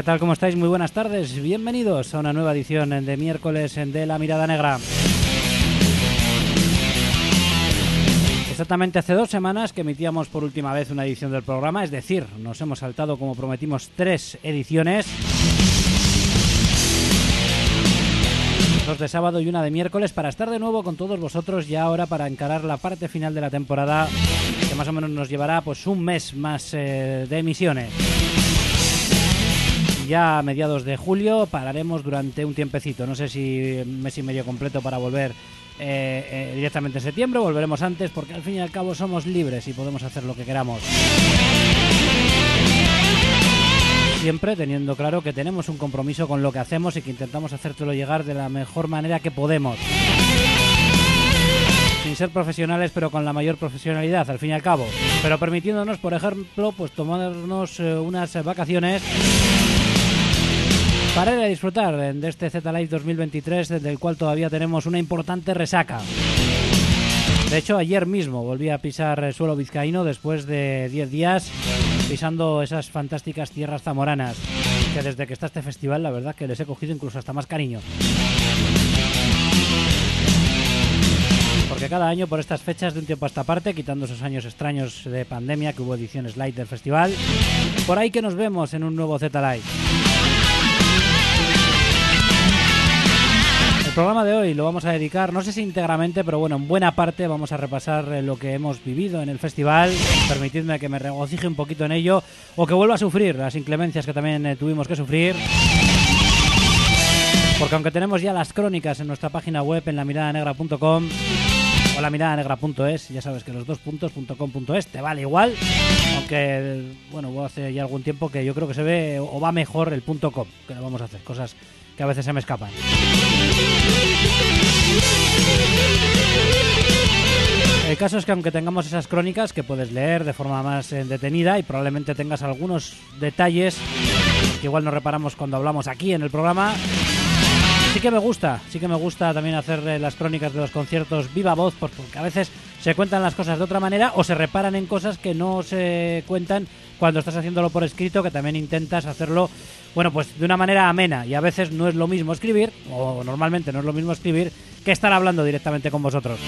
¿qué tal? ¿Cómo estáis? Muy buenas tardes. Bienvenidos a una nueva edición de miércoles de La Mirada Negra. Exactamente hace dos semanas que emitíamos por última vez una edición del programa, es decir, nos hemos saltado, como prometimos, tres ediciones. Dos de sábado y una de miércoles para estar de nuevo con todos vosotros ya ahora para encarar la parte final de la temporada que más o menos nos llevará pues un mes más eh, de emisiones ya a mediados de julio pararemos durante un tiempecito. No sé si mes y medio completo para volver eh, eh, directamente en septiembre, volveremos antes, porque al fin y al cabo somos libres y podemos hacer lo que queramos. Siempre teniendo claro que tenemos un compromiso con lo que hacemos y que intentamos hacértelo llegar de la mejor manera que podemos. Sin ser profesionales, pero con la mayor profesionalidad, al fin y al cabo. Pero permitiéndonos, por ejemplo, pues tomarnos eh, unas vacaciones para ir a disfrutar de este Z Live 2023, del cual todavía tenemos una importante resaca. De hecho, ayer mismo volví a pisar el suelo vizcaíno después de 10 días pisando esas fantásticas tierras zamoranas, que desde que está este festival, la verdad que les he cogido incluso hasta más cariño. Porque cada año por estas fechas de un tiempo a esta parte, quitando esos años extraños de pandemia que hubo ediciones light del festival, por ahí que nos vemos en un nuevo Z Live. El programa de hoy lo vamos a dedicar, no sé si íntegramente, pero bueno, en buena parte vamos a repasar eh, lo que hemos vivido en el festival. Permitidme que me regocije un poquito en ello o que vuelva a sufrir las inclemencias que también eh, tuvimos que sufrir. Porque aunque tenemos ya las crónicas en nuestra página web en lamiradanegra.com o lamiradanegra.es, ya sabes que los dos puntos .com.es te vale igual, aunque bueno, hace ya algún tiempo que yo creo que se ve o va mejor el .com, que lo vamos a hacer, cosas que a veces se me escapan. El caso es que aunque tengamos esas crónicas que puedes leer de forma más eh, detenida y probablemente tengas algunos detalles que igual no reparamos cuando hablamos aquí en el programa, sí que me gusta, sí que me gusta también hacer eh, las crónicas de los conciertos viva voz, pues porque a veces se cuentan las cosas de otra manera o se reparan en cosas que no se cuentan cuando estás haciéndolo por escrito, que también intentas hacerlo, bueno, pues de una manera amena. Y a veces no es lo mismo escribir, o normalmente no es lo mismo escribir, que estar hablando directamente con vosotros.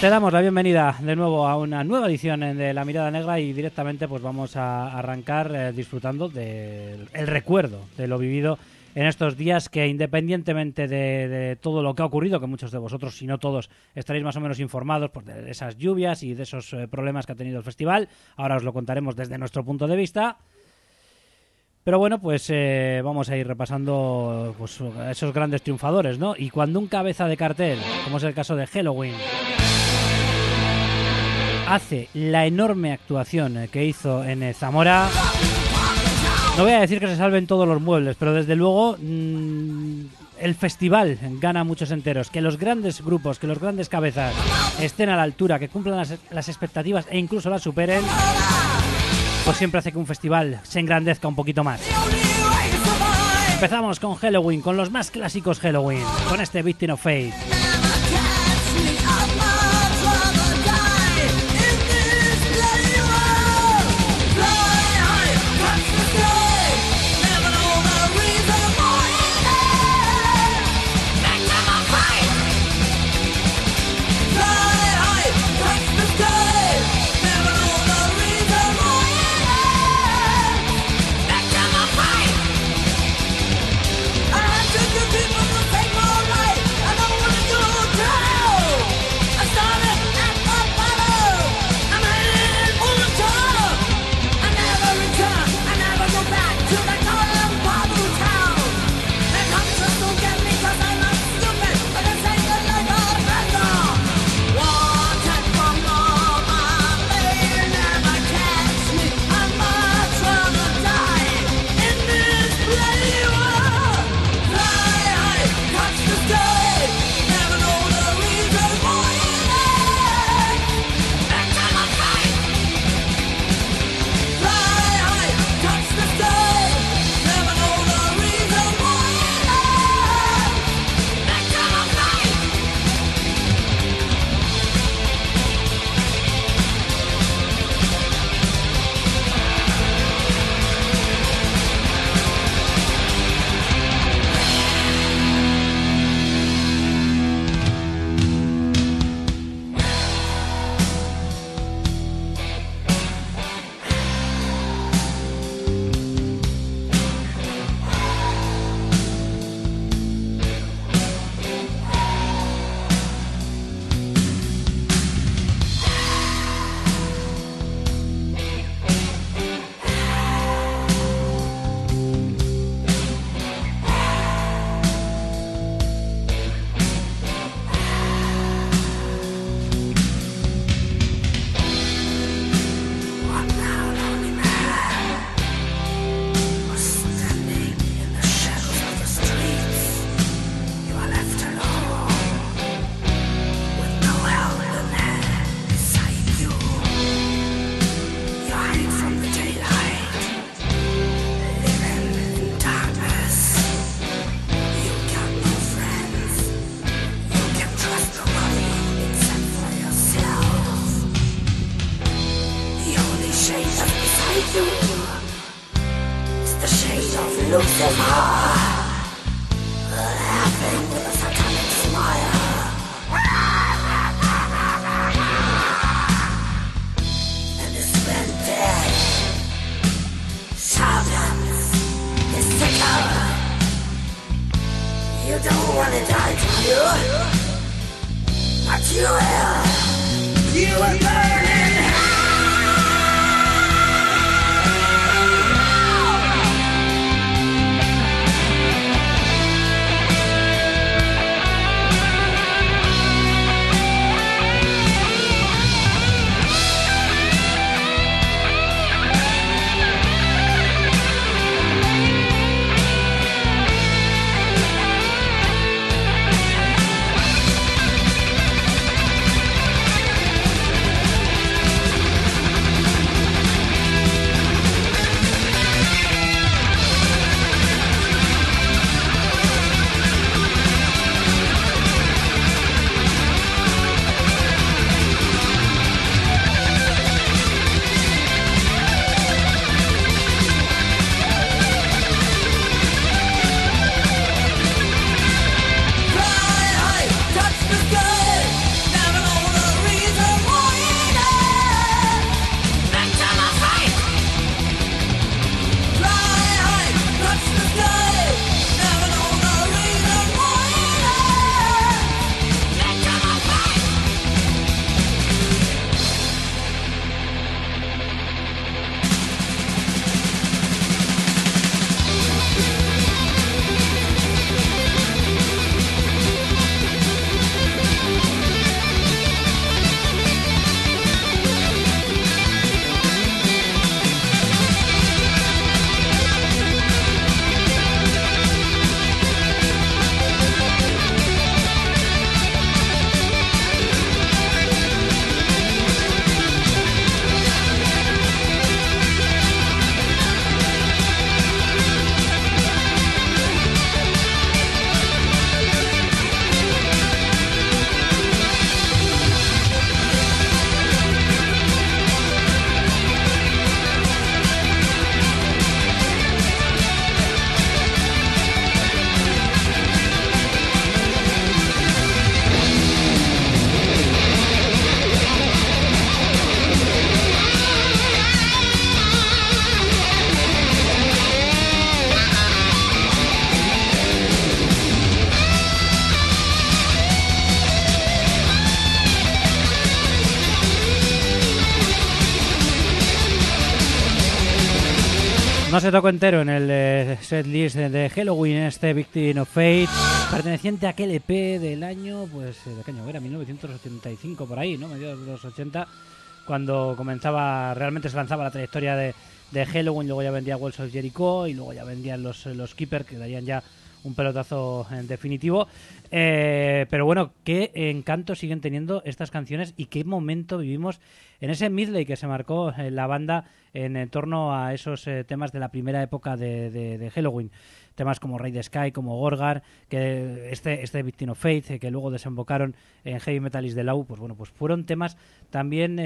Te damos la bienvenida de nuevo a una nueva edición de La Mirada Negra y directamente pues vamos a arrancar eh, disfrutando del recuerdo de lo vivido en estos días que independientemente de, todo lo que ha ocurrido, que muchos de vosotros, si no todos, estaréis más o menos informados pues, de esas lluvias y de esos eh, problemas que ha tenido el festival, ahora os lo contaremos desde nuestro punto de vista. Pero bueno, pues eh, vamos a ir repasando pues, esos grandes triunfadores, ¿no? Y cuando un cabeza de cartel, como es el caso de Halloween, hace la enorme actuación que hizo en Zamora, no voy a decir que se salven todos los muebles, pero desde luego mm, el festival gana muchos enteros. Que los grandes grupos, que los grandes cabezas estén a la altura, que cumplan las, las expectativas e incluso las superen, pues siempre hace que un festival se engrandezca un poquito más. Empezamos con Halloween, con los más clásicos Halloween, con este Victim of Faith. Se tocó entero en el eh, set list de Halloween este Victim of Fate, perteneciente a aquel EP del año, pues, eh, ¿de qué año era? 1985, por ahí, ¿no? Mediados de los 80, cuando comenzaba, realmente se lanzaba la trayectoria de, de Halloween, luego ya vendía Walls of Jericho y luego ya vendían los, los Keeper, que darían ya un pelotazo en definitivo. Eh, pero bueno, qué encanto siguen teniendo estas canciones y qué momento vivimos en ese midley que se marcó en la banda en, torno a esos eh, temas de la primera época de, Halloween. Temas como Raid Sky, como Gorgar, que este, este Victim of Faith, eh, que luego desembocaron en Heavy Metal de Law, pues bueno, pues fueron temas también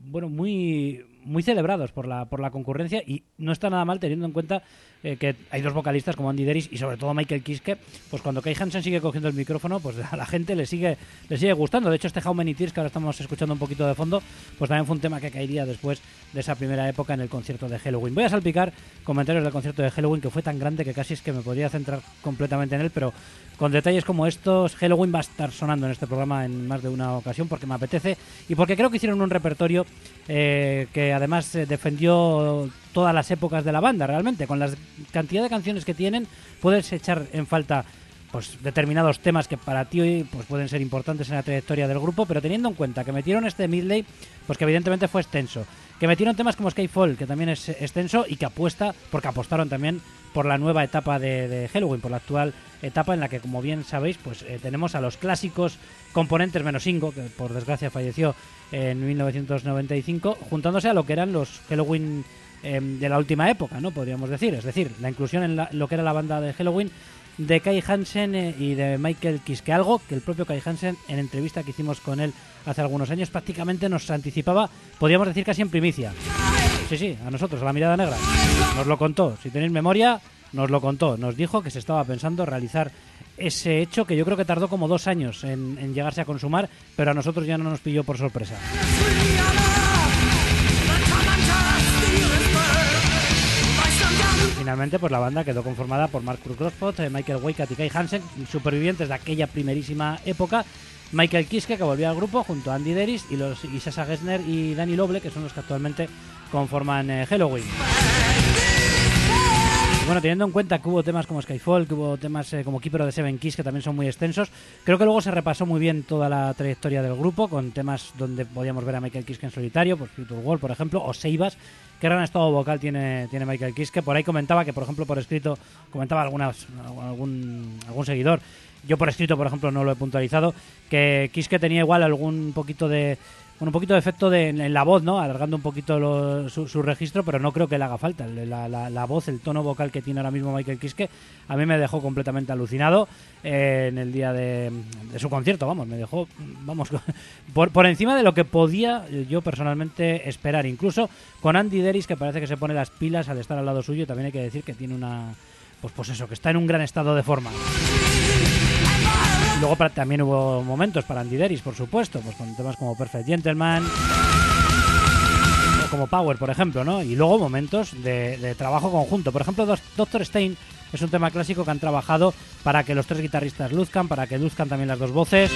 bueno, muy muy celebrados por la por la concurrencia y no está nada mal teniendo en cuenta eh, que hay dos vocalistas como Andy Deris y sobre todo Michael Kiske, pues cuando Kai Hansen sigue cogiendo el micrófono, pues a la gente le sigue le sigue gustando. De hecho, este How Many Tears que ahora estamos escuchando un poquito de fondo, pues también fue un tema que caería después de esa primera época en el concierto de Halloween. Voy a salpicar comentarios del concierto de Halloween que fue tan grande que casi es que me podría centrar completamente en él, pero con detalles como estos, Halloween va a estar sonando en este programa en más de una ocasión porque me apetece y porque creo que hicieron un repertorio eh, que además eh, defendió todas las épocas de la banda, realmente. Con la cantidad de canciones que tienen, puedes echar en falta pues determinados temas que para ti pues pueden ser importantes en la trayectoria del grupo, pero teniendo en cuenta que metieron este midley, pues que evidentemente fue extenso, que metieron temas como Skyfall, que también es extenso y que apuesta, porque apostaron también por la nueva etapa de, Halloween, por la actual etapa en la que, como bien sabéis, pues eh, tenemos a los clásicos componentes menos Ingo, que por desgracia falleció en 1995, juntándose a lo que eran los Halloween Em, de la última época, ¿no? Podríamos decir. Es decir, la inclusión en lo que era la banda de Halloween de Kai Hansen eh, y de Michael Kiske. Algo que el propio Kai Hansen, en entrevista que hicimos con él hace algunos años, prácticamente nos anticipaba, podríamos decir casi en primicia. Sí, sí, a nosotros, a la mirada negra. Nos lo contó. Si tenéis memoria, nos lo contó. Nos dijo que se estaba pensando realizar ese hecho que yo creo que tardó como dos años en, en llegarse a consumar, pero a nosotros ya no nos pilló por sorpresa. Finalmente pues la banda quedó conformada por Mark Crosspot, eh, Michael Weikat y Kai Hansen, supervivientes de aquella primerísima época. Michael Kiske, que volvió al grupo, junto a Andy Deris y los y Gessner y Danny Loble, que son los que actualmente conforman eh, Halloween. bueno, teniendo en cuenta que hubo temas como Skyfall, que hubo temas eh, como Keeper de Seven Kiss, que también son muy extensos, creo que luego se repasó muy bien toda la trayectoria del grupo, con temas donde podíamos ver a Michael Kiske en solitario, por Future World, por ejemplo, o Seibas, qué gran estado vocal tiene, tiene Michael Kiske. Por ahí comentaba que, por ejemplo, por escrito, comentaba algunas, algún, algún seguidor, yo por escrito, por ejemplo, no lo he puntualizado, que Kiske tenía igual algún poquito de con un poquito de efecto de, en la voz, ¿no? Alargando un poquito su, registro, pero no creo que le haga falta. La, la, voz, el tono vocal que tiene ahora mismo Michael Kiske, a mí me dejó completamente alucinado eh, en el día de, su concierto, vamos, me dejó, vamos, por, por encima de lo que podía yo personalmente esperar. Incluso con Andy Deris, que parece que se pone las pilas al estar al lado suyo, también hay que decir que tiene una, pues, pues eso, que está en un gran estado de forma. Luego también hubo momentos para Andy Deris, por supuesto, pues con temas como Perfect Gentleman o como Power, por ejemplo, ¿no? Y luego momentos de, trabajo conjunto. Por ejemplo, Doctor Stein es un tema clásico que han trabajado para que los tres guitarristas luzcan, para que luzcan también las dos voces,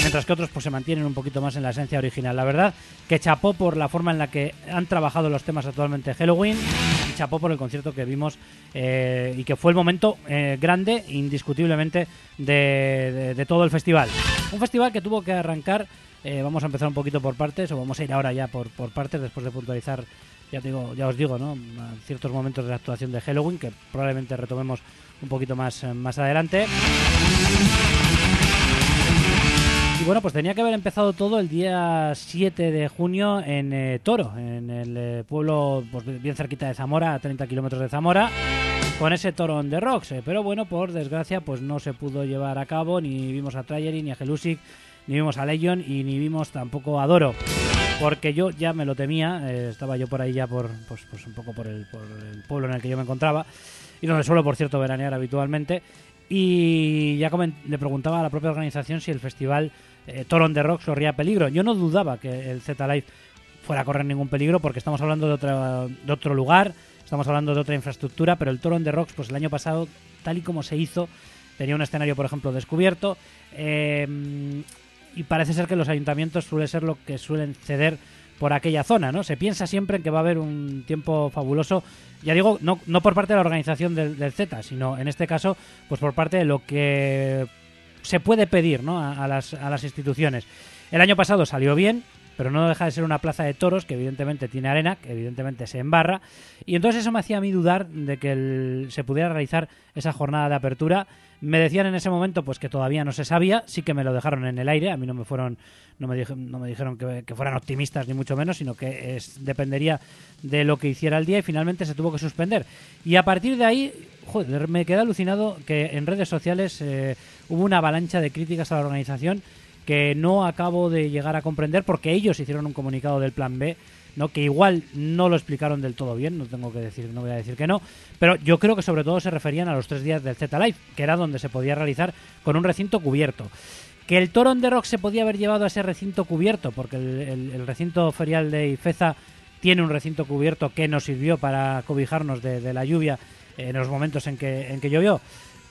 mientras que otros pues se mantienen un poquito más en la esencia original. La verdad que chapó por la forma en la que han trabajado los temas actualmente Halloween y chapó por el concierto que vimos eh, y que fue el momento eh, grande, indiscutiblemente, de, todo el festival. Un festival que tuvo que arrancar, eh, vamos a empezar un poquito por partes, o vamos a ir ahora ya por, por partes después de puntualizar ya, digo, ya os digo, ¿no? ciertos momentos de la actuación de Halloween que probablemente retomemos un poquito más, más adelante. Y bueno, pues tenía que haber empezado todo el día 7 de junio en Toro, en el pueblo pues, bien cerquita de Zamora, a 30 kilómetros de Zamora con ese Torón de Rocks. Eh, pero bueno, por desgracia, pues no se pudo llevar a cabo. Ni vimos a Trayery, ni a Gelusic, ni vimos a Legion y ni vimos tampoco a Doro. Porque yo ya me lo temía, eh, estaba yo por ahí ya por, pues, pues un poco por el, por el pueblo en el que yo me encontraba y donde suelo, por cierto, veranear habitualmente. Y ya le preguntaba a la propia organización si el festival eh, Torón de Rocks corría peligro. Yo no dudaba que el Z-Live fuera a correr ningún peligro porque estamos hablando de, otra, de otro lugar, Estamos hablando de otra infraestructura, pero el Toro de Rocks, pues el año pasado, tal y como se hizo, tenía un escenario, por ejemplo, descubierto. Eh, y parece ser que los ayuntamientos suele ser lo que suelen ceder por aquella zona, ¿no? Se piensa siempre en que va a haber un tiempo fabuloso, ya digo, no, no por parte de la organización del, del Z, sino en este caso, pues por parte de lo que se puede pedir ¿no? a, las, a las instituciones. El año pasado salió bien, pero no deja de ser una plaza de toros que evidentemente tiene arena, que evidentemente se embarra, y entonces eso me hacía a mí dudar de que se pudiera realizar esa jornada de apertura. Me decían en ese momento pues que todavía no se sabía, sí que me lo dejaron en el aire, a mí no me fueron, no me, dijeron que, fueran optimistas ni mucho menos, sino que es, dependería de lo que hiciera el día y finalmente se tuvo que suspender. Y a partir de ahí, me quedé alucinado que en redes sociales eh, hubo una avalancha de críticas a la organización que no acabo de llegar a comprender porque ellos hicieron un comunicado del plan B, ¿no? que igual no lo explicaron del todo bien, no tengo que decir, no voy a decir que no, pero yo creo que sobre todo se referían a los tres días del Z Live, que era donde se podía realizar con un recinto cubierto. Que el Toron de Rock se podía haber llevado a ese recinto cubierto, porque el, recinto ferial de Ifeza tiene un recinto cubierto que nos sirvió para cobijarnos de, de la lluvia en los momentos en que, en que llovió.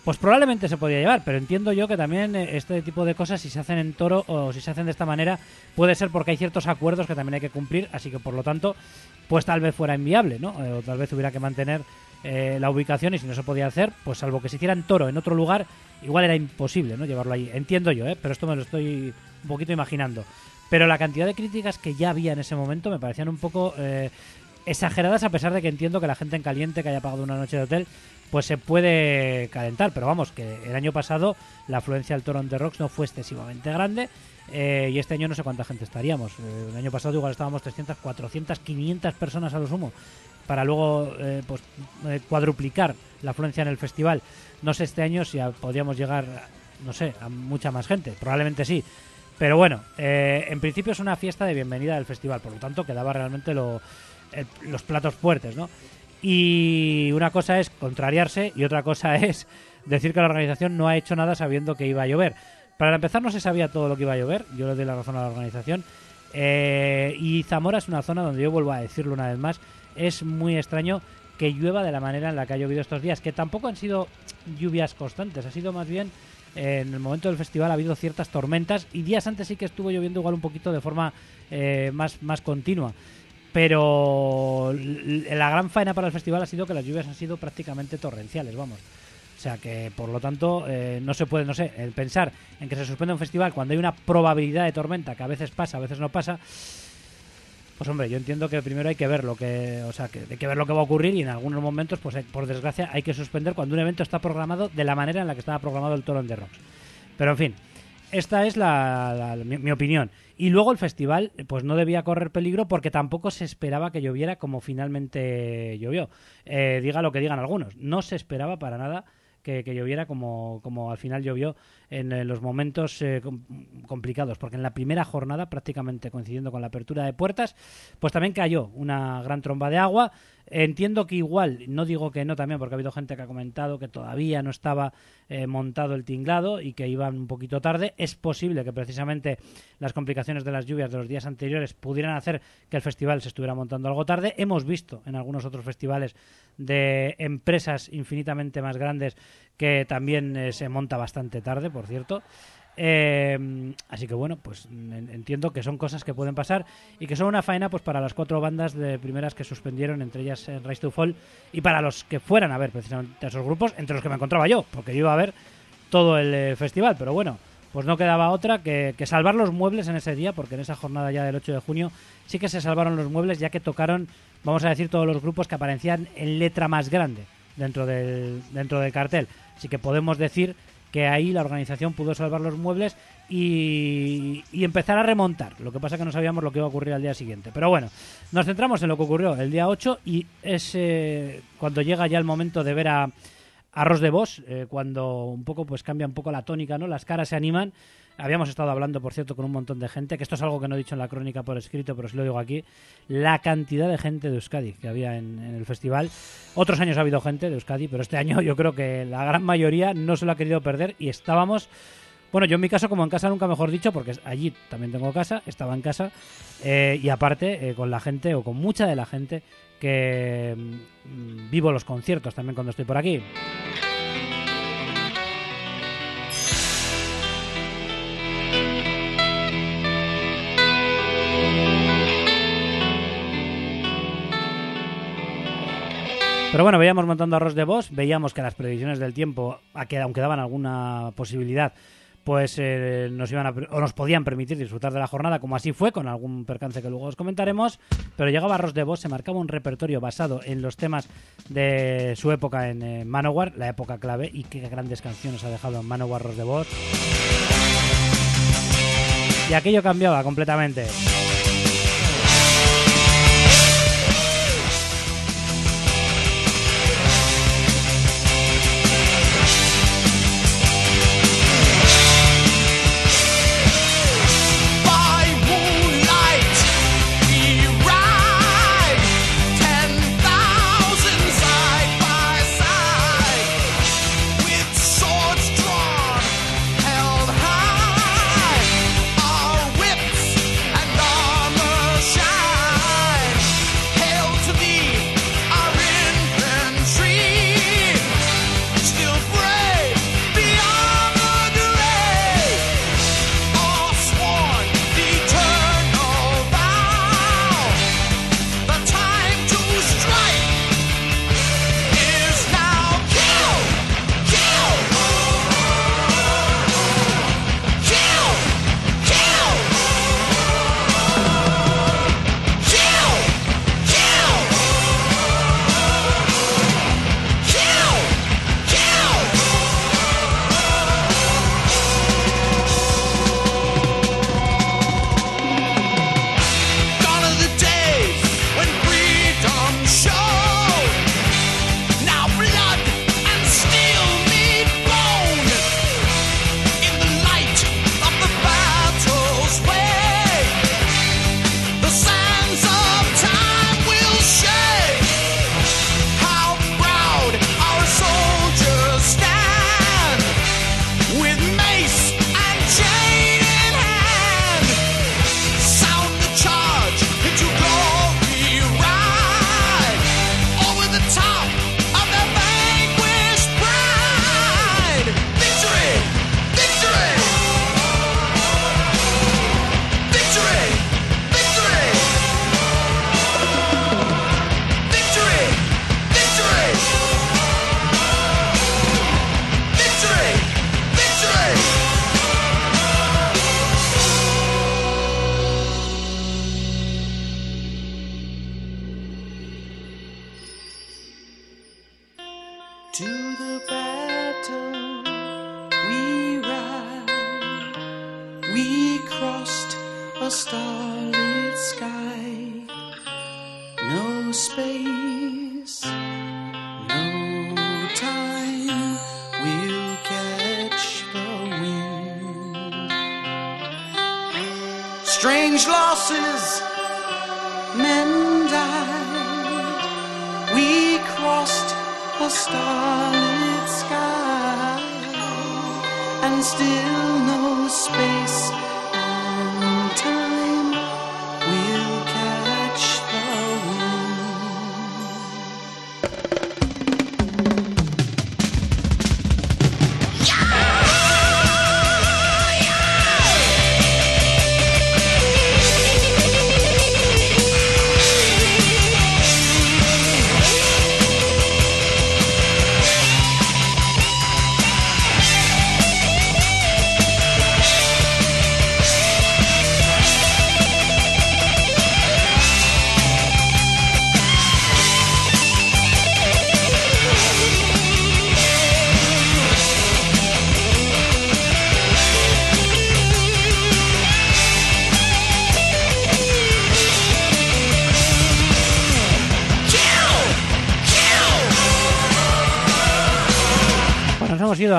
Pues probablemente se podía llevar, pero entiendo yo que también eh, este tipo de cosas, si se hacen en toro o si se hacen de esta manera, puede ser porque hay ciertos acuerdos que también hay que cumplir, así que por lo tanto, pues tal vez fuera inviable, ¿no? Eh, o tal vez hubiera que mantener eh, la ubicación y si no se podía hacer, pues salvo que se hiciera en toro en otro lugar, igual era imposible, ¿no? Llevarlo ahí. Entiendo yo, ¿eh? Pero esto me lo estoy un poquito imaginando. Pero la cantidad de críticas que ya había en ese momento me parecían un poco exageradas a pesar de que entiendo que la gente en caliente que haya pagado una noche de hotel pues se puede calentar. Pero vamos, que el año pasado la afluencia del Toronto Rocks no fue excesivamente grande. Eh, y este año no sé cuánta gente estaríamos. Eh, el año pasado igual estábamos 300, 400, 500 personas a lo sumo. Para luego eh, pues, cuadruplicar la afluencia en el festival. No sé este año si podríamos llegar, no sé, a mucha más gente. Probablemente sí. Pero bueno, en principio es una fiesta de bienvenida del festival. Por lo tanto, quedaba realmente los platos fuertes, ¿no? Y una cosa es contrariarse y otra cosa es decir que la organización no ha hecho nada sabiendo que iba a llover. Para empezar no se sabía todo lo que iba a llover, yo le doy la razón a la organización. Eh, y Zamora es una zona donde yo vuelvo a decirlo una vez más, es muy extraño que llueva de la manera en la que ha llovido estos días, que tampoco han sido lluvias constantes, ha sido más bien en el momento del festival ha habido ciertas tormentas y días antes sí que estuvo lloviendo igual un poquito de forma eh, más, más continua pero la gran faena para el festival ha sido que las lluvias han sido prácticamente torrenciales, vamos. O sea que, por lo tanto, eh, no se puede, no sé, el pensar en que se suspende un festival cuando hay una probabilidad de tormenta que a veces pasa, a veces no pasa. Pues hombre, yo entiendo que primero hay que ver lo que, o sea, que hay que ver lo que va a ocurrir y en algunos momentos, pues por desgracia, hay que suspender cuando un evento está programado de la manera en la que estaba programado el Toro de Rocks. Pero en fin, esta es la, mi, opinión. Y luego el festival, pues no debía correr peligro porque tampoco se esperaba que lloviera como finalmente llovió. Eh, diga lo que digan algunos, no se esperaba para nada que, lloviera como, como al final llovió en, los momentos eh, complicados, porque en la primera jornada, prácticamente coincidiendo con la apertura de puertas, pues también cayó una gran tromba de agua. Entiendo que igual, no digo que no también, porque ha habido gente que ha comentado que todavía no estaba eh, montado el tinglado y que iban un poquito tarde. Es posible que precisamente las complicaciones de las lluvias de los días anteriores pudieran hacer que el festival se estuviera montando algo tarde. Hemos visto en algunos otros festivales de empresas infinitamente más grandes que también eh, se monta bastante tarde, por cierto. Eh, así que bueno, pues entiendo que son cosas que pueden pasar y que son una faena pues para las cuatro bandas de primeras que suspendieron, entre ellas eh, Rise to Fall, y para los que fueran a ver precisamente esos grupos, entre los que me encontraba yo, porque yo iba a ver todo el eh, festival, pero bueno, pues no quedaba otra que, que, salvar los muebles en ese día, porque en esa jornada ya del 8 de junio sí que se salvaron los muebles, ya que tocaron, vamos a decir, todos los grupos que aparecían en letra más grande dentro del, dentro del cartel. Así que podemos decir que ahí la organización pudo salvar los muebles y, empezar a remontar. Lo que pasa que no sabíamos lo que iba a ocurrir al día siguiente. Pero bueno, nos centramos en lo que ocurrió el día 8 y es eh, cuando llega ya el momento de ver a Arroz de Boss, eh, cuando un poco pues cambia un poco la tónica, ¿no? Las caras se animan Habíamos estado hablando, por cierto, con un montón de gente, que esto es algo que no he dicho en la crónica por escrito, pero os lo digo aquí, la cantidad de gente de Euskadi que había en, el festival. Otros años ha habido gente de Euskadi, pero este año yo creo que la gran mayoría no se lo ha querido perder y estábamos... Bueno, yo en mi caso, como en casa nunca mejor dicho, porque allí también tengo casa, estaba en casa, eh, y aparte eh, con la gente, o con mucha de la gente, que mm, vivo los conciertos también cuando estoy por aquí. Pero bueno, veíamos montando arroz de Boss, veíamos que las previsiones del tiempo, aunque daban alguna posibilidad, pues eh, nos iban a, o nos podían permitir disfrutar de la jornada, como así fue, con algún percance que luego os comentaremos. Pero llegaba Arroz de Boss, se marcaba un repertorio basado en los temas de su época en eh, Manowar, la época clave, y qué grandes canciones ha dejado en Manowar Arroz de Boss. Y aquello cambiaba completamente.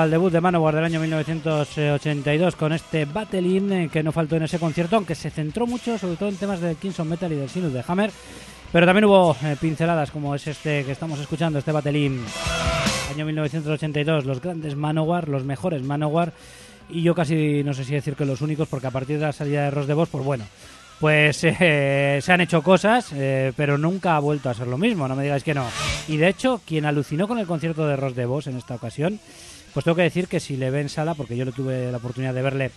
Al debut de Manowar del año 1982 con este Battle In eh, que no faltó en ese concierto, aunque se centró mucho sobre todo en temas de Kingston Metal y del Sinus de Hammer, pero también hubo eh, pinceladas como es este que estamos escuchando, este Battle In, año 1982, los grandes Manowar, los mejores Manowar, y yo casi no sé si decir que los únicos, porque a partir de la salida de Ross de Boss, pues bueno, pues eh, se han hecho cosas, pero nunca ha vuelto a ser lo mismo, no me digáis que no. Y de hecho, quien alucinó con el concierto de Ross de Boss en esta ocasión pues tengo que decir que si le ve en sala, porque yo le tuve la oportunidad de verle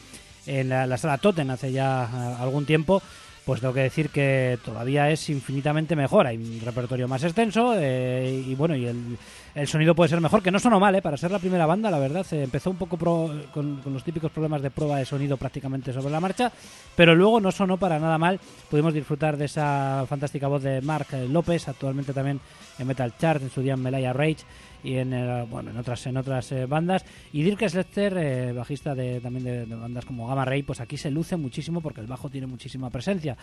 en la, sala Totten hace ya eh, algún tiempo, pues tengo que decir que todavía es infinitamente mejor. Hay un repertorio más extenso eh, y bueno, y el, sonido puede ser mejor, que no sonó mal, ¿eh? para ser la primera banda, la verdad. Se empezó un poco con, los típicos problemas de prueba de sonido prácticamente sobre la marcha, pero luego no sonó para nada mal. Pudimos disfrutar de esa fantástica voz de Mark López, actualmente también en Metal Chart, en su día en Melaya Rage y en bueno en otras en otras eh, bandas. Y Dirk Slester eh, bajista de, también de, bandas como Gamma Ray pues aquí se luce muchísimo porque el bajo tiene muchísima presencia.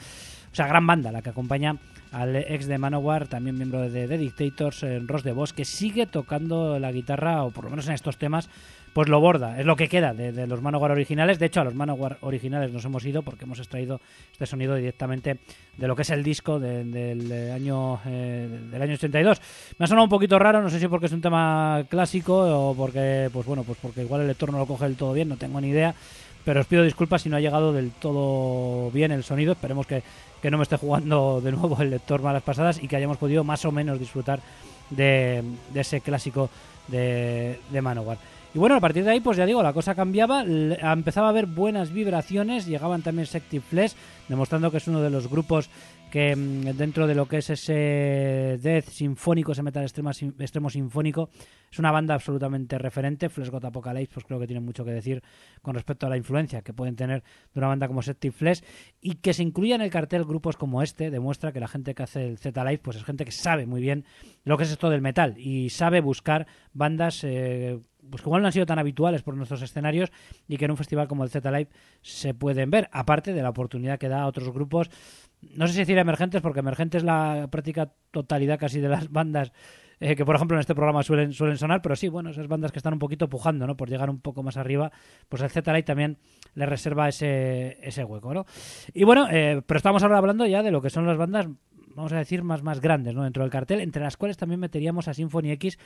O sea gran banda la que acompaña al ex de Manowar también miembro de The Dictators eh, Ross de Boss que sigue tocando la guitarra o por lo menos en estos temas pues lo borda, es lo que queda de, los Manowar originales. De hecho, a los Manowar originales nos hemos ido porque hemos extraído este sonido directamente de lo que es el disco del año eh, del año 82. Me ha sonado un poquito raro, no sé si porque es un tema clásico o porque, pues bueno, pues porque igual el lector no lo coge del todo bien, no tengo ni idea. Pero os pido disculpas si no ha llegado del todo bien el sonido. Esperemos que, no me esté jugando de nuevo el lector malas pasadas y que hayamos podido más o menos disfrutar de, ese clásico de, de Manowar. Y bueno, a partir de ahí, pues ya digo, la cosa cambiaba, empezaba a haber buenas vibraciones, llegaban también Sective Flesh, demostrando que es uno de los grupos que mm, dentro de lo que es ese death sinfónico, ese metal extremo, extremo sinfónico, es una banda absolutamente referente. Flesh God Apocalypse, pues creo que tiene mucho que decir con respecto a la influencia que pueden tener de una banda como Sective Flesh y que se incluya en el cartel grupos como este, demuestra que la gente que hace el Z-Live, pues es gente que sabe muy bien lo que es esto del metal y sabe buscar bandas eh, pues que igual no han sido tan habituales por nuestros escenarios y que en un festival como el Z Live se pueden ver, aparte de la oportunidad que da a otros grupos, no sé si decir emergentes, porque emergentes la práctica totalidad casi de las bandas eh, que por ejemplo en este programa suelen, suelen sonar, pero sí, bueno, esas bandas que están un poquito pujando, ¿no? Por llegar un poco más arriba, pues el Z Live también le reserva ese, ese hueco, ¿no? Y bueno, eh, pero estamos ahora hablando ya de lo que son las bandas vamos a decir, más, más grandes ¿no? dentro del cartel, entre las cuales también meteríamos a Symphony X,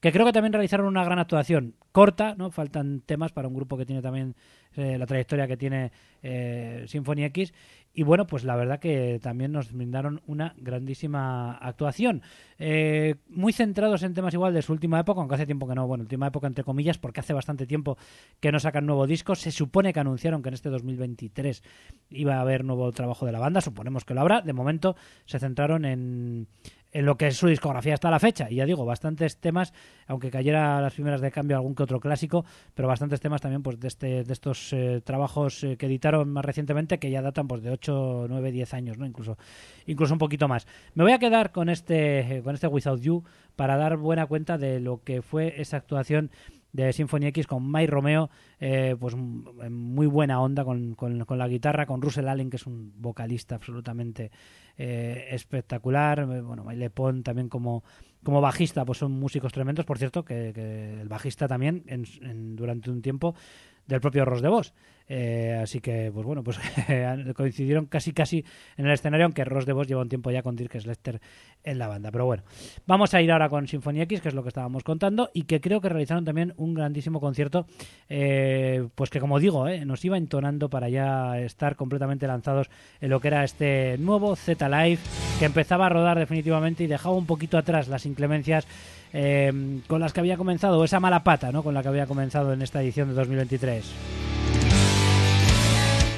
que creo que también realizaron una gran actuación. Corta, ¿no? Faltan temas para un grupo que tiene también eh, la trayectoria que tiene eh, Symphony X. Y bueno, pues la verdad que también nos brindaron una grandísima actuación. Eh, muy centrados en temas igual de su última época, aunque hace tiempo que no, bueno, última época entre comillas, porque hace bastante tiempo que no sacan nuevo disco. Se supone que anunciaron que en este 2023 iba a haber nuevo trabajo de la banda, suponemos que lo habrá. De momento se centraron en, en lo que es su discografía hasta la fecha. Y ya digo, bastantes temas, aunque cayera las primeras de cambio algún que otro clásico, pero bastantes temas también pues de, este, de estos eh, trabajos eh, que editaron más recientemente que ya datan pues de 8, 9, 10 años, ¿no? Incluso, incluso un poquito más. Me voy a quedar con este, con este Without You para dar buena cuenta de lo que fue esa actuación de Symphony X con Mike Romeo, eh, pues muy buena onda con, con, con, la guitarra, con Russell Allen, que es un vocalista absolutamente eh, espectacular. Eh, bueno, Maile Pon también como, como bajista, pues son músicos tremendos. Por cierto, que, el bajista también en, durante un tiempo del propio Ross de Vos. Eh, así que, pues bueno, pues coincidieron casi casi en el escenario, aunque Ross de Vos lleva un tiempo ya con Dirk Slester en la banda. Pero bueno, vamos a ir ahora con Symphony X, que es lo que estábamos contando, y que creo que realizaron también un grandísimo concierto, eh, pues que como digo, eh, nos iba entonando para ya estar completamente lanzados en lo que era este nuevo Z Live, que empezaba a rodar definitivamente y dejaba un poquito atrás las inclemencias eh, con las que había comenzado, esa mala pata ¿no? con la que había comenzado en esta edición de 2023.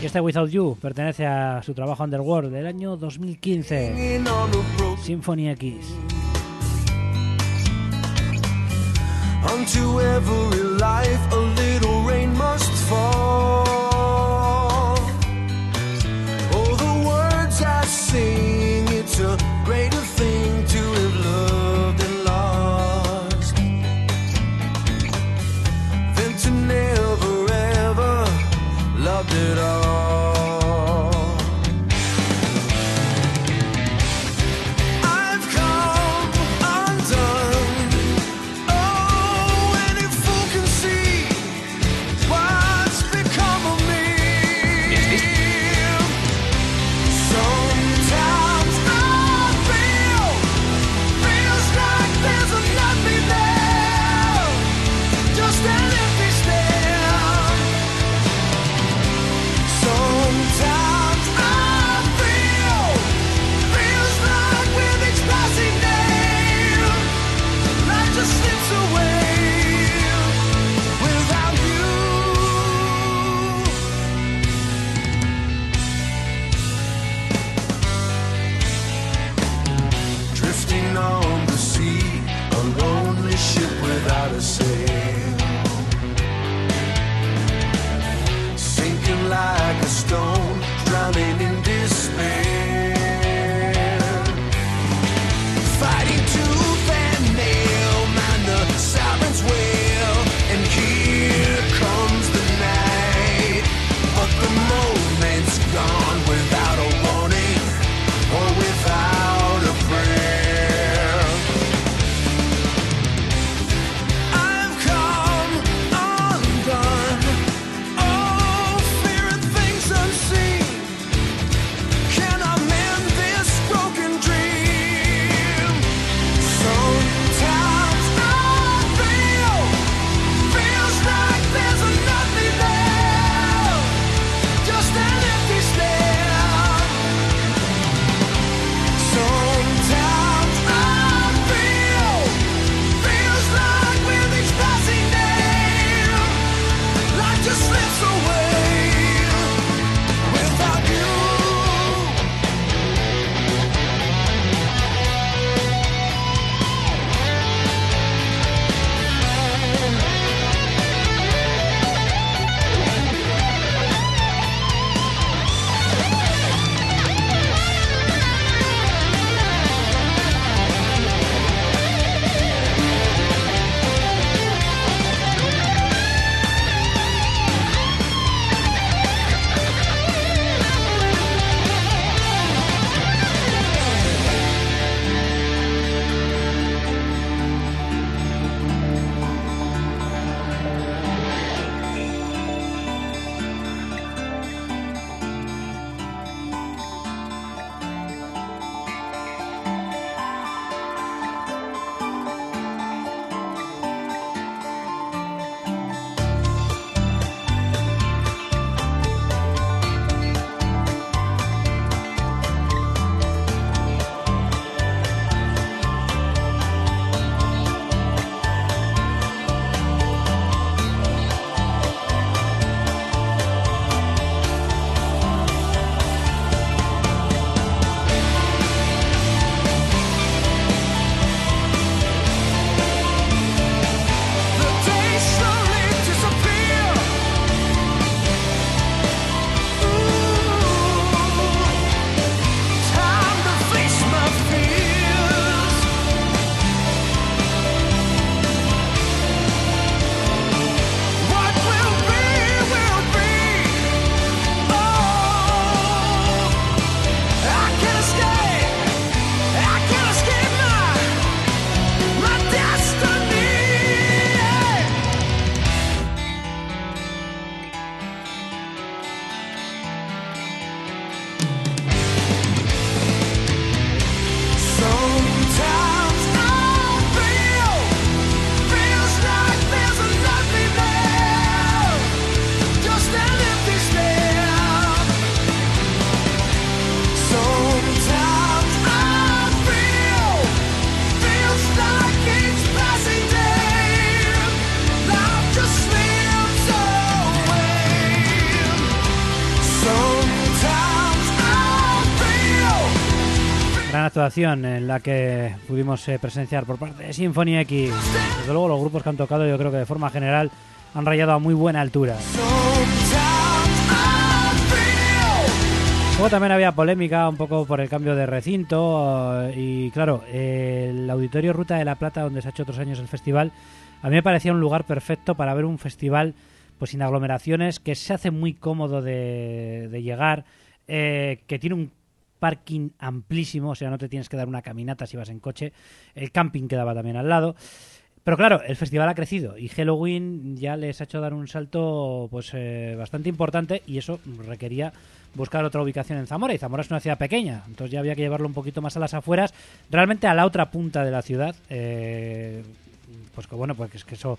Y este Without You pertenece a su trabajo Underworld del año 2015. Symphony X. actuación en la que pudimos eh, presenciar por parte de Symphony X. Desde luego los grupos que han tocado yo creo que de forma general han rayado a muy buena altura. Luego también había polémica un poco por el cambio de recinto eh, y claro, el Auditorio Ruta de la Plata donde se ha hecho otros años el festival, a mí me parecía un lugar perfecto para ver un festival pues sin aglomeraciones, que se hace muy cómodo de, llegar, eh, que tiene un parking amplísimo, o sea, no te tienes que dar una caminata si vas en coche, el camping quedaba también al lado. Pero claro, el festival ha crecido y Halloween ya les ha hecho dar un salto pues eh, bastante importante y eso requería buscar otra ubicación en Zamora. Y Zamora es una ciudad pequeña, entonces ya había que llevarlo un poquito más a las afueras, realmente a la otra punta de la ciudad, eh, pues que bueno, pues es que eso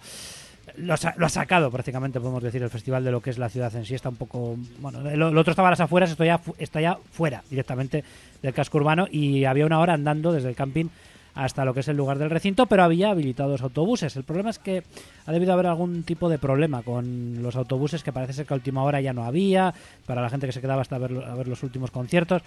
lo ha, sacado prácticamente, podemos decir, el festival de lo que es la ciudad en sí. Está un poco. Bueno, lo, otro estaba a las afueras, esto ya, está ya fuera directamente del casco urbano y había una hora andando desde el camping hasta lo que es el lugar del recinto, pero había habilitados autobuses. El problema es que ha debido haber algún tipo de problema con los autobuses que parece ser que a última hora ya no había, para la gente que se quedaba hasta ver, a ver los últimos conciertos.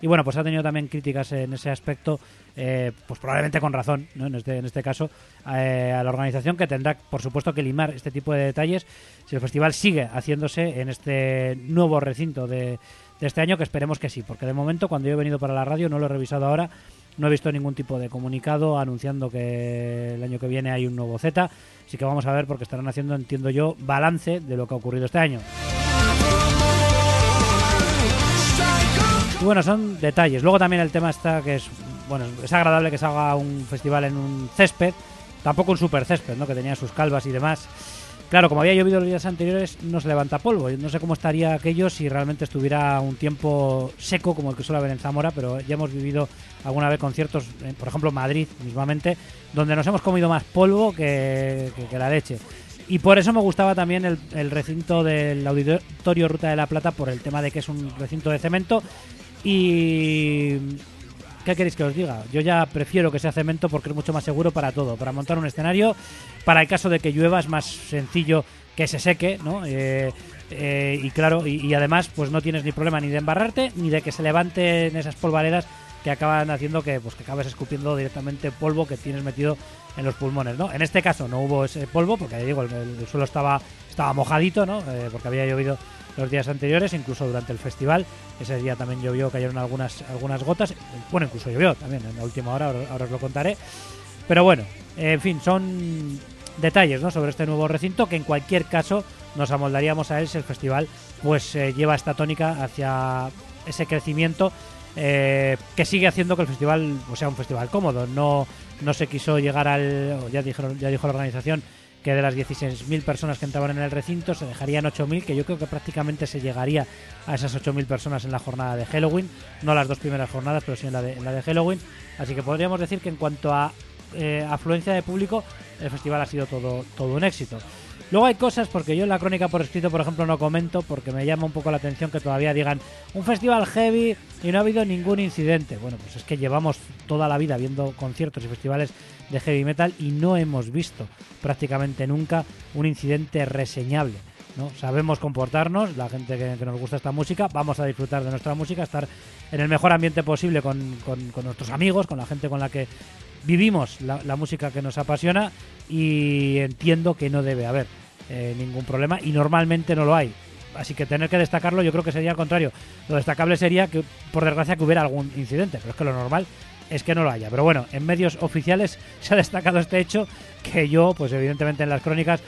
Y bueno, pues ha tenido también críticas en ese aspecto, eh, pues probablemente con razón, ¿no? en, este, en este caso, eh, a la organización que tendrá, por supuesto, que limar este tipo de detalles si el festival sigue haciéndose en este nuevo recinto de, de este año, que esperemos que sí, porque de momento cuando yo he venido para la radio, no lo he revisado ahora, no he visto ningún tipo de comunicado anunciando que el año que viene hay un nuevo Z, así que vamos a ver porque estarán haciendo, entiendo yo, balance de lo que ha ocurrido este año. Y bueno, son detalles. Luego también el tema está que es, bueno, es agradable que se haga un festival en un césped, tampoco un super césped, ¿no? Que tenía sus calvas y demás. Claro, como había llovido los días anteriores, no se levanta polvo. No sé cómo estaría aquello si realmente estuviera un tiempo seco como el que suele haber en Zamora, pero ya hemos vivido alguna vez conciertos, por ejemplo Madrid mismamente, donde nos hemos comido más polvo que, la leche. Y por eso me gustaba también el, el, recinto del Auditorio Ruta de la Plata, por el tema de que es un recinto de cemento. Y ¿Qué queréis que os diga? Yo ya prefiero que sea cemento porque es mucho más seguro para todo. Para montar un escenario, para el caso de que llueva es más sencillo que se seque, ¿no? Eh, eh, y claro, y, además pues no tienes ni problema ni de embarrarte ni de que se levanten esas polvaredas que acaban haciendo que pues que acabes escupiendo directamente polvo que tienes metido en los pulmones, ¿no? En este caso no hubo ese polvo porque digo el, suelo estaba estaba mojadito, ¿no? Eh, porque había llovido los días anteriores, incluso durante el festival. Ese día también llovió, cayeron algunas, algunas gotas. Bueno, incluso llovió también en la última hora, ahora, os lo contaré. Pero bueno, en fin, son detalles ¿no? sobre este nuevo recinto que en cualquier caso nos amoldaríamos a él si el festival pues eh, lleva esta tónica hacia ese crecimiento eh, que sigue haciendo que el festival pues, sea un festival cómodo. No, no se quiso llegar al, ya dijeron, ya dijo la organización que de las 16.000 personas que entraban en el recinto se dejarían 8.000, que yo creo que prácticamente se llegaría a esas 8.000 personas en la jornada de Halloween, no las dos primeras jornadas, pero sí en la de, la de Halloween. Así que podríamos decir que en cuanto a eh, afluencia de público, el festival ha sido todo, todo un éxito. Luego hay cosas, porque yo en la crónica por escrito, por ejemplo, no comento, porque me llama un poco la atención que todavía digan un festival heavy y no ha habido ningún incidente. Bueno, pues es que llevamos toda la vida viendo conciertos y festivales de heavy metal y no hemos visto prácticamente nunca un incidente reseñable. ¿no? Sabemos comportarnos, la gente que, nos gusta esta música, vamos a disfrutar de nuestra música, estar en el mejor ambiente posible con, con nuestros amigos, con la gente con la que vivimos la, música que nos apasiona y entiendo que no debe haber eh, ningún problema y normalmente no lo hay. Así que tener que destacarlo yo creo que sería al contrario. Lo destacable sería que, por desgracia, que hubiera algún incidente, pero es que lo normal es que no lo haya. Pero bueno, en medios oficiales se ha destacado este hecho que yo, pues evidentemente en las crónicas,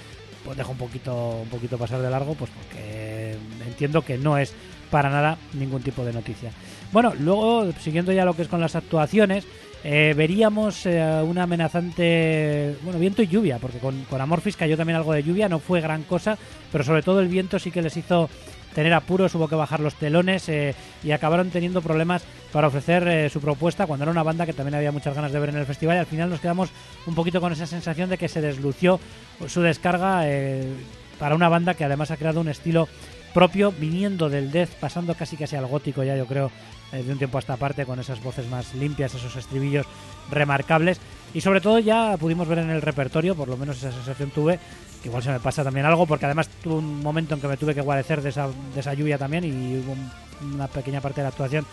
pues dejo un poquito, un poquito pasar de largo, pues porque entiendo que no es para nada ningún tipo de noticia. Bueno, luego, siguiendo ya lo que es con las actuaciones, eh, veríamos eh, una amenazante, bueno, viento y lluvia, porque con, con Amorphis cayó también algo de lluvia, no fue gran cosa, pero sobre todo el viento sí que les hizo tener apuros, hubo que bajar los telones eh, y acabaron teniendo problemas para ofrecer su propuesta cuando era una banda que también había muchas ganas de ver en el festival y al final nos quedamos un poquito con esa sensación de que se deslució su descarga para una banda que además ha creado un estilo propio viniendo del death, pasando casi casi al gótico ya yo creo eh, de un tiempo a esta parte con esas voces más limpias, esos estribillos remarcables. Y sobre todo ya pudimos ver en el repertorio, por lo menos esa sensación tuve, igual se me pasa también algo porque además tuve un momento en que me tuve que guarecer de esa, de esa lluvia también y hubo una pequeña parte de la actuación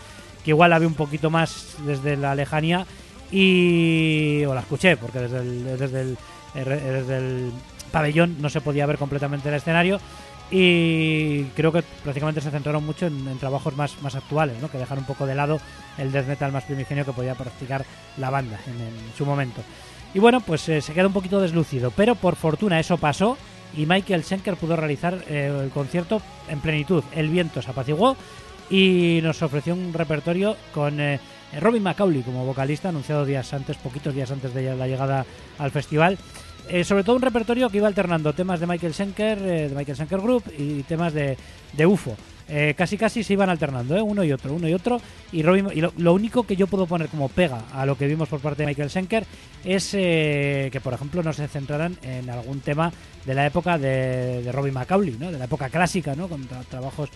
que igual la vi un poquito más desde la lejanía y o la escuché porque desde el, desde el, desde el pabellón no se podía ver completamente el escenario y creo que prácticamente se centraron mucho en, trabajos más, más actuales, ¿no? que dejan un poco de lado el death metal más primigenio que podía practicar la banda en, su momento. Y bueno, pues eh, se queda un poquito deslucido, pero por fortuna eso pasó y Michael Schenker pudo realizar eh, el concierto en plenitud. El viento se apaciguó y nos ofreció un repertorio con eh, Robin McCauley como vocalista, anunciado días antes, poquitos días antes de la llegada al festival. Eh, sobre todo un repertorio que iba alternando temas de Michael Schenker, de Michael Schenker Group y temas de, de UFO. Eh, casi casi se iban alternando, uno y otro, uno y otro. Y, y lo, único que yo puedo poner como pega a lo que vimos por parte de Michael Schenker es que, por ejemplo, no se centraran en algún tema de la época de, de Robin McCauley, ¿no? de la época clásica, ¿no? con trabajos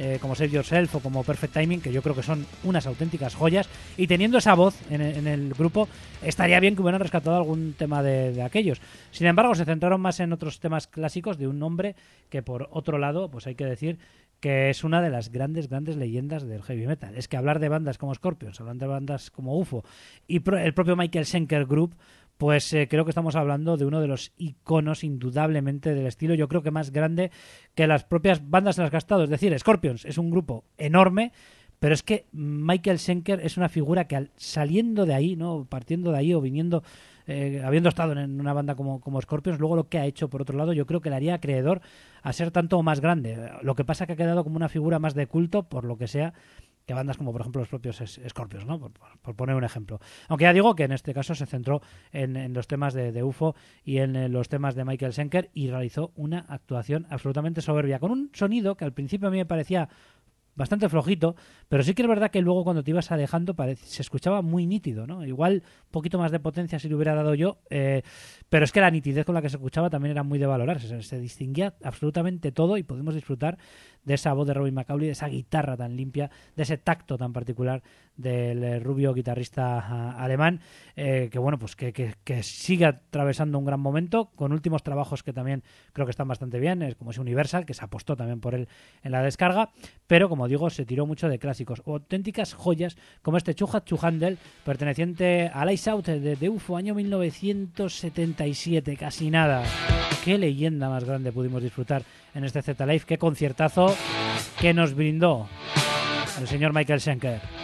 eh, como Save Yourself o como Perfect Timing, que yo creo que son unas auténticas joyas. Y teniendo esa voz en, el grupo, estaría bien que hubieran rescatado algún tema de, aquellos. Sin embargo, se centraron más en otros temas clásicos de un nombre que, por otro lado, pues hay que decir que es una de las grandes, grandes leyendas del heavy metal. Es que hablar de bandas como Scorpions, hablar de bandas como UFO y el propio Michael Schenker Group, pues eh, creo que estamos hablando de uno de los iconos indudablemente del estilo, yo creo que más grande que las propias bandas en las que ha estado. Es decir, Scorpions es un grupo enorme, pero es que Michael Schenker es una figura que saliendo de ahí, no partiendo de ahí o viniendo, eh, habiendo estado en una banda como, como Scorpions, luego lo que ha hecho por otro lado, yo creo que le haría acreedor a ser tanto más grande. Lo que pasa que ha quedado como una figura más de culto, por lo que sea, que bandas como por ejemplo los propios Scorpions, ¿no? Por, poner un ejemplo. Aunque ya digo que en este caso se centró en, los temas de, UFO y en eh, los temas de Michael Schenker y realizó una actuación absolutamente soberbia, con un sonido que al principio a mí me parecía bastante flojito, pero sí que es verdad que luego cuando te ibas alejando se escuchaba muy nítido, ¿no? Igual un poquito más de potencia si le hubiera dado yo, eh, pero es que la nitidez con la que se escuchaba también era muy de valorar, se, distinguía absolutamente todo y podemos disfrutar de esa voz de Robin McCauley, de esa guitarra tan limpia, de ese tacto tan particular del eh, rubio guitarrista ah, alemán, eh, que bueno, pues que, que, sigue atravesando un gran momento, con últimos trabajos que también creo que están bastante bien, es como es Universal, que se apostó también por él en la descarga, pero como digo, se tiró mucho de clásicos, auténticas joyas como este Chuhat Chuhandel, perteneciente a Ice Out de, de UFO, año 1977, casi nada. Qué leyenda más grande pudimos disfrutar en este Z Live, qué conciertazo que nos brindó el señor Michael Schenker.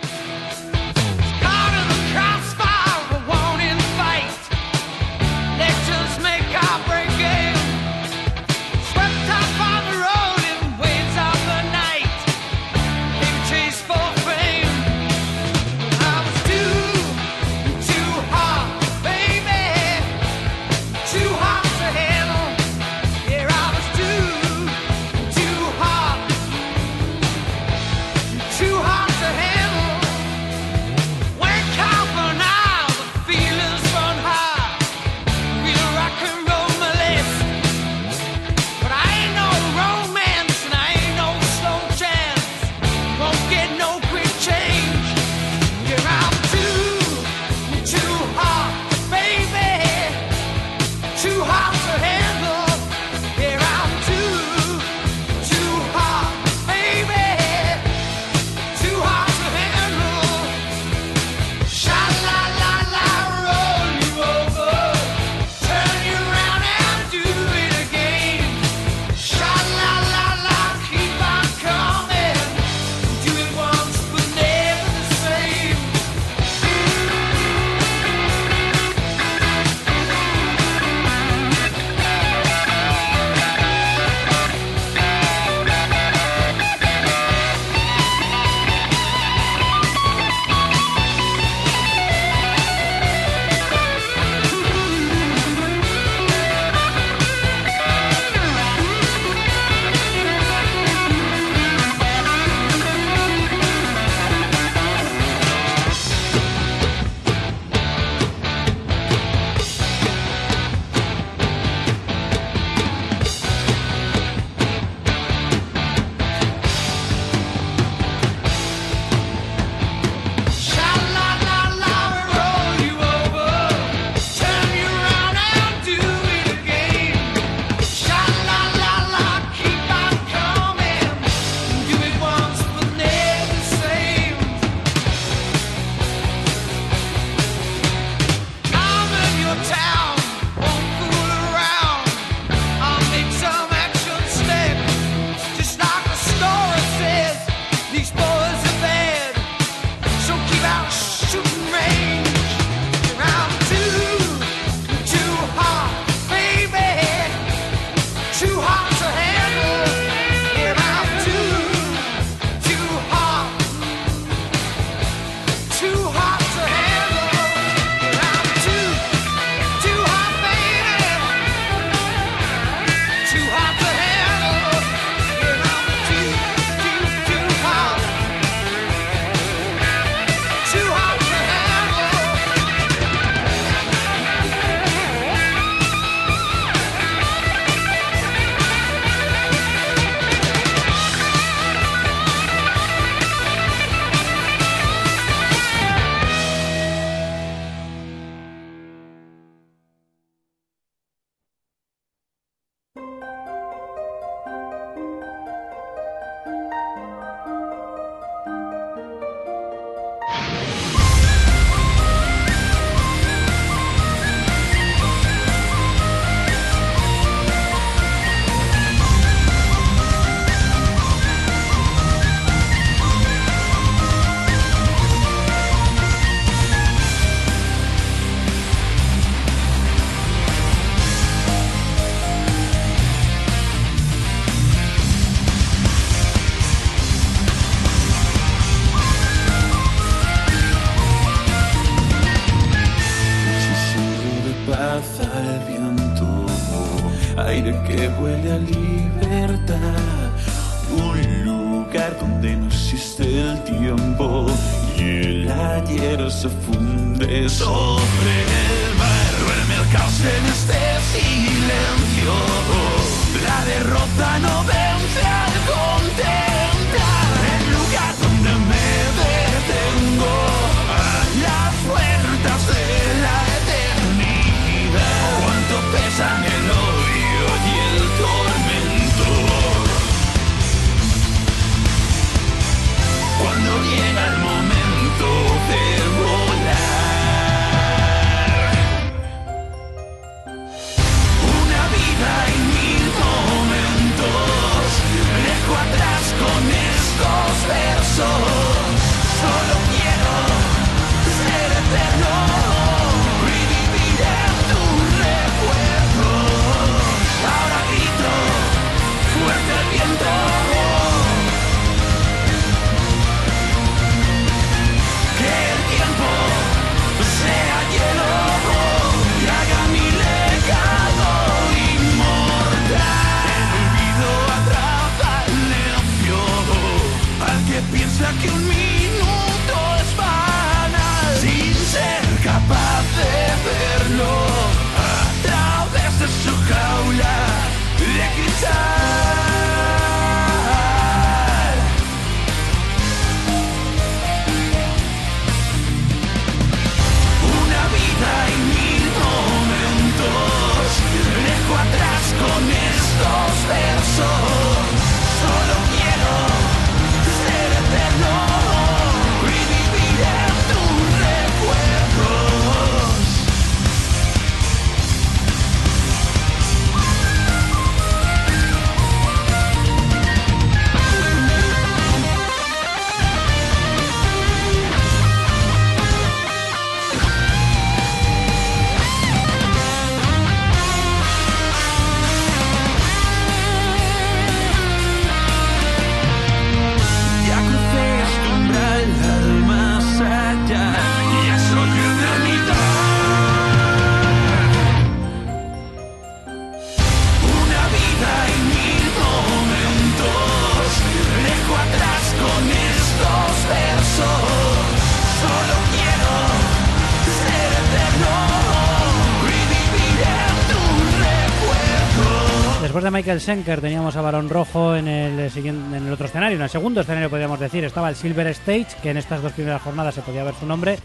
Michael Schenker teníamos a Barón Rojo en el, siguiente, en el otro escenario, en el segundo escenario podríamos decir, estaba el Silver Stage, que en estas dos primeras jornadas se podía ver su nombre,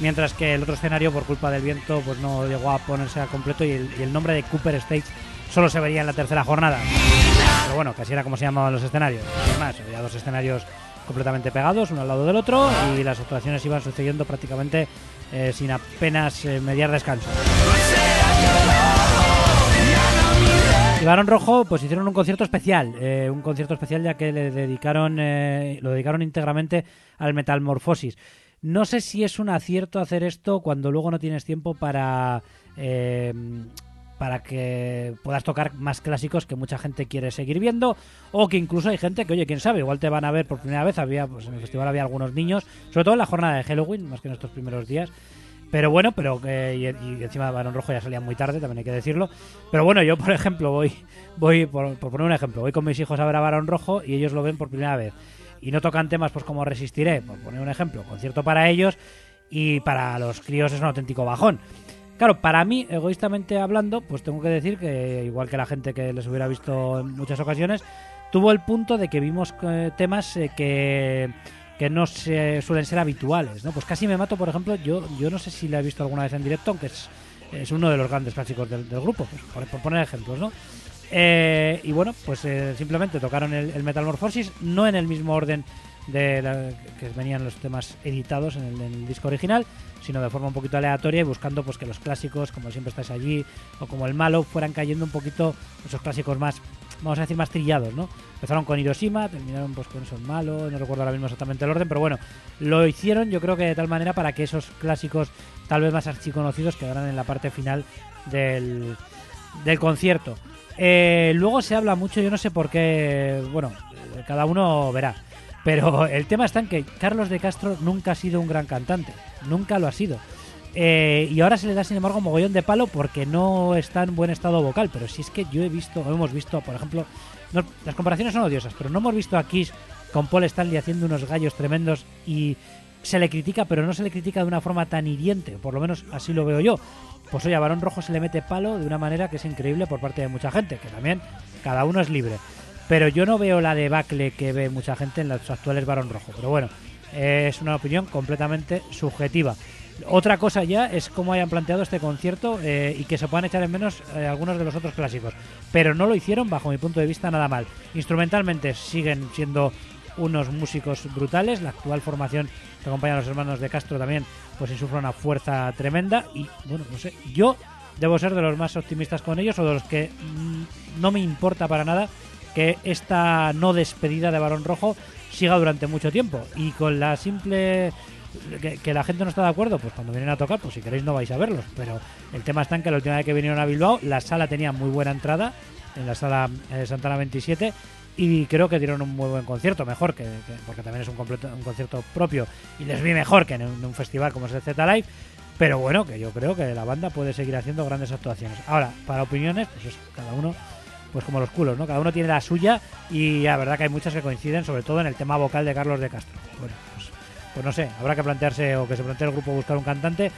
mientras que el otro escenario por culpa del viento pues no llegó a ponerse a completo y el, y el nombre de Cooper Stage solo se vería en la tercera jornada. Pero bueno, así era como se llamaban los escenarios. Además, había dos escenarios completamente pegados, uno al lado del otro, y las actuaciones iban sucediendo prácticamente eh, sin apenas eh, mediar descanso. Y Barón Rojo pues hicieron un concierto especial, eh, un concierto especial ya que le dedicaron, eh, lo dedicaron íntegramente al Metalmorfosis. No sé si es un acierto hacer esto cuando luego no tienes tiempo para eh, para que puedas tocar más clásicos que mucha gente quiere seguir viendo o que incluso hay gente que oye quién sabe igual te van a ver por primera vez había pues en el festival había algunos niños sobre todo en la jornada de Halloween más que en estos primeros días pero bueno, pero y, y encima Barón Rojo ya salía muy tarde, también hay que decirlo. Pero bueno, yo por ejemplo voy, voy por, por poner un ejemplo, voy con mis hijos a ver a Barón Rojo y ellos lo ven por primera vez. Y no tocan temas pues como Resistiré, por poner un ejemplo, concierto para ellos y para los críos es un auténtico bajón. Claro, para mí, egoístamente hablando, pues tengo que decir que igual que la gente que les hubiera visto en muchas ocasiones, tuvo el punto de que vimos eh, temas eh, que que no se, suelen ser habituales, ¿no? Pues casi me mato, por ejemplo, yo yo no sé si la he visto alguna vez en directo, aunque es, es uno de los grandes clásicos del, grupo, pues, por, poner ejemplos, ¿no? Eh, y bueno, pues eh, simplemente tocaron el, el no en el mismo orden de que venían los temas editados en el, en el disco original, sino de forma un poquito aleatoria y buscando pues que los clásicos, como siempre estáis allí, o como el malo, fueran cayendo un poquito esos clásicos más, vamos a decir, más trillados, ¿no? Empezaron con Hiroshima, terminaron pues con el malo, no recuerdo ahora mismo exactamente el orden, pero bueno, lo hicieron yo creo que de tal manera para que esos clásicos tal vez más archiconocidos quedaran en la parte final del, del concierto. Eh, luego se habla mucho, yo no sé por qué, bueno, cada uno verá. Pero el tema está en que Carlos de Castro nunca ha sido un gran cantante, nunca lo ha sido. Eh, y ahora se le da, sin embargo, mogollón de palo porque no está en buen estado vocal. Pero si es que yo he visto, o hemos visto, por ejemplo, las comparaciones son odiosas, pero no hemos visto a Kiss con Paul Stanley haciendo unos gallos tremendos y se le critica, pero no se le critica de una forma tan hiriente, por lo menos así lo veo yo. Pues oye, a Barón Rojo se le mete palo de una manera que es increíble por parte de mucha gente, que también cada uno es libre. Pero yo no veo la debacle que ve mucha gente en los actuales Barón Rojo. Pero bueno, eh, es una opinión completamente subjetiva. Otra cosa ya es cómo hayan planteado este concierto eh, y que se puedan echar en menos eh, algunos de los otros clásicos. Pero no lo hicieron, bajo mi punto de vista, nada mal. Instrumentalmente siguen siendo unos músicos brutales. La actual formación que acompaña a los hermanos de Castro también pues insufla una fuerza tremenda. Y bueno, no sé, yo debo ser de los más optimistas con ellos o de los que mm, no me importa para nada que esta no despedida de Barón Rojo siga durante mucho tiempo. Y con la simple que, la gente no está de acuerdo, pues cuando vienen a tocar, pues si queréis no vais a verlos. Pero el tema está en que la última vez que vinieron a Bilbao, la sala tenía muy buena entrada, en la sala eh, Santana 27, y creo que dieron un muy buen concierto, mejor que, que- porque también es un, completo, un concierto propio y les vi mejor que en un, en un festival como es el Z Live. Pero bueno, que yo creo que la banda puede seguir haciendo grandes actuaciones. Ahora, para opiniones, pues es cada uno, pues como los culos, ¿no? Cada uno tiene la suya y la verdad que hay muchas que coinciden, sobre todo en el tema vocal de Carlos de Castro. Bueno, pues, no sé, habrá que plantearse o que se plantee el grupo buscar un cantante,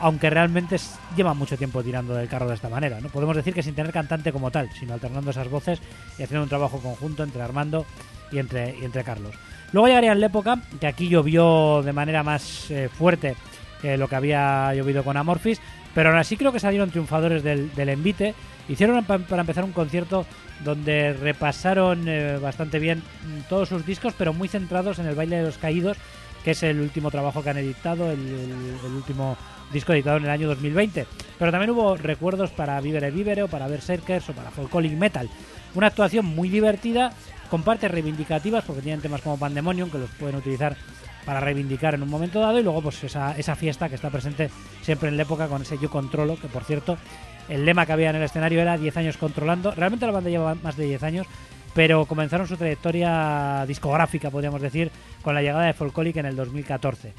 aunque realmente lleva mucho tiempo tirando del carro de esta manera, ¿no? Podemos decir que sin tener cantante como tal, sino alternando esas voces y haciendo un trabajo conjunto entre Armando y entre, y entre Carlos. Luego llegaría la época que aquí llovió de manera más eh, fuerte que lo que había llovido con Amorphis, pero aún así creo que salieron triunfadores del, del envite. Hicieron pa- para empezar un concierto donde repasaron eh, bastante bien mm, todos sus discos, pero muy centrados en el baile de los caídos, que es el último trabajo que han editado, el, último disco editado en el año 2020. Pero también hubo recuerdos para Vivere Vivere o para Berserkers o para Folkolic Metal. Una actuación muy divertida, con partes reivindicativas, porque tienen temas como Pandemonium que los pueden utilizar para reivindicar en un momento dado y luego pues esa, esa fiesta que está presente siempre en la época con ese yo controlo, que por cierto el lema que había en el escenario era 10 años controlando. Realmente la banda lleva más de 10 años, pero comenzaron su trayectoria discográfica, podríamos decir, con la llegada de Folkolic en el 2014.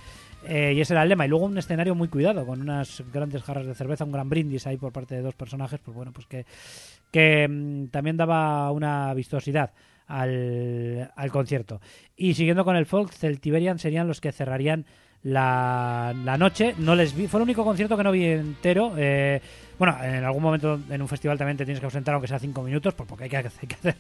Eh, y ese era el lema. Y luego un escenario muy cuidado, con unas grandes jarras de cerveza, un gran brindis ahí por parte de dos personajes, pues bueno, pues que, que mm, también daba una vistosidad al, al concierto. Y siguiendo con el folk, Celtiberian serían los que cerrarían la, la noche. No les vi, fue el único concierto que no vi entero. Eh, bueno, en algún momento en un festival también te tienes que ausentar aunque sea cinco minutos, pues porque hay que, hay que hacer,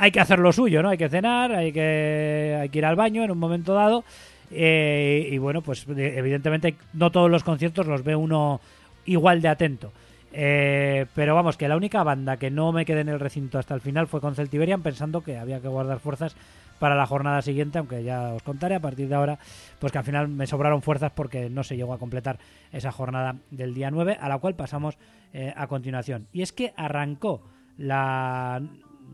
hay que hacer lo suyo, ¿no? Hay que cenar, hay que, hay que ir al baño en un momento dado. Eh, y bueno, pues de- evidentemente no todos los conciertos los ve uno igual de atento. Eh, pero vamos, que la única banda que no me quedé en el recinto hasta el final fue con Celtiberian, pensando que había que guardar fuerzas para la jornada siguiente, aunque ya os contaré a partir de ahora, pues que al final me sobraron fuerzas porque no se llegó a completar esa jornada del día 9, a la cual pasamos eh, a continuación. Y es que arrancó la,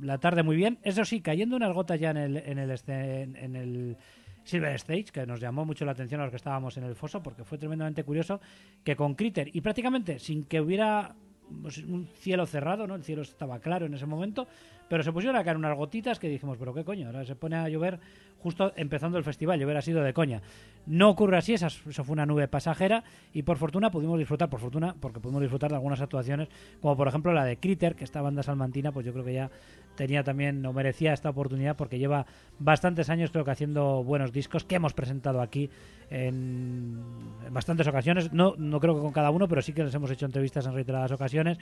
la tarde muy bien, eso sí, cayendo unas gotas ya en el, en el, en el Silver Stage, que nos llamó mucho la atención a los que estábamos en el foso, porque fue tremendamente curioso que con Critter y prácticamente sin que hubiera pues, un cielo cerrado, ¿no? El cielo estaba claro en ese momento, pero se pusieron a caer unas gotitas que dijimos, pero qué coño, ahora se pone a llover justo empezando el festival, llover ha sido de coña. No ocurre así, esa, eso fue una nube pasajera y por fortuna pudimos disfrutar, por fortuna, porque pudimos disfrutar de algunas actuaciones, como por ejemplo la de Critter, que esta banda salmantina, pues yo creo que ya tenía también o merecía esta oportunidad porque lleva bastantes años creo que haciendo buenos discos que hemos presentado aquí en, en bastantes ocasiones no, no creo que con cada uno pero sí que les hemos hecho entrevistas en reiteradas ocasiones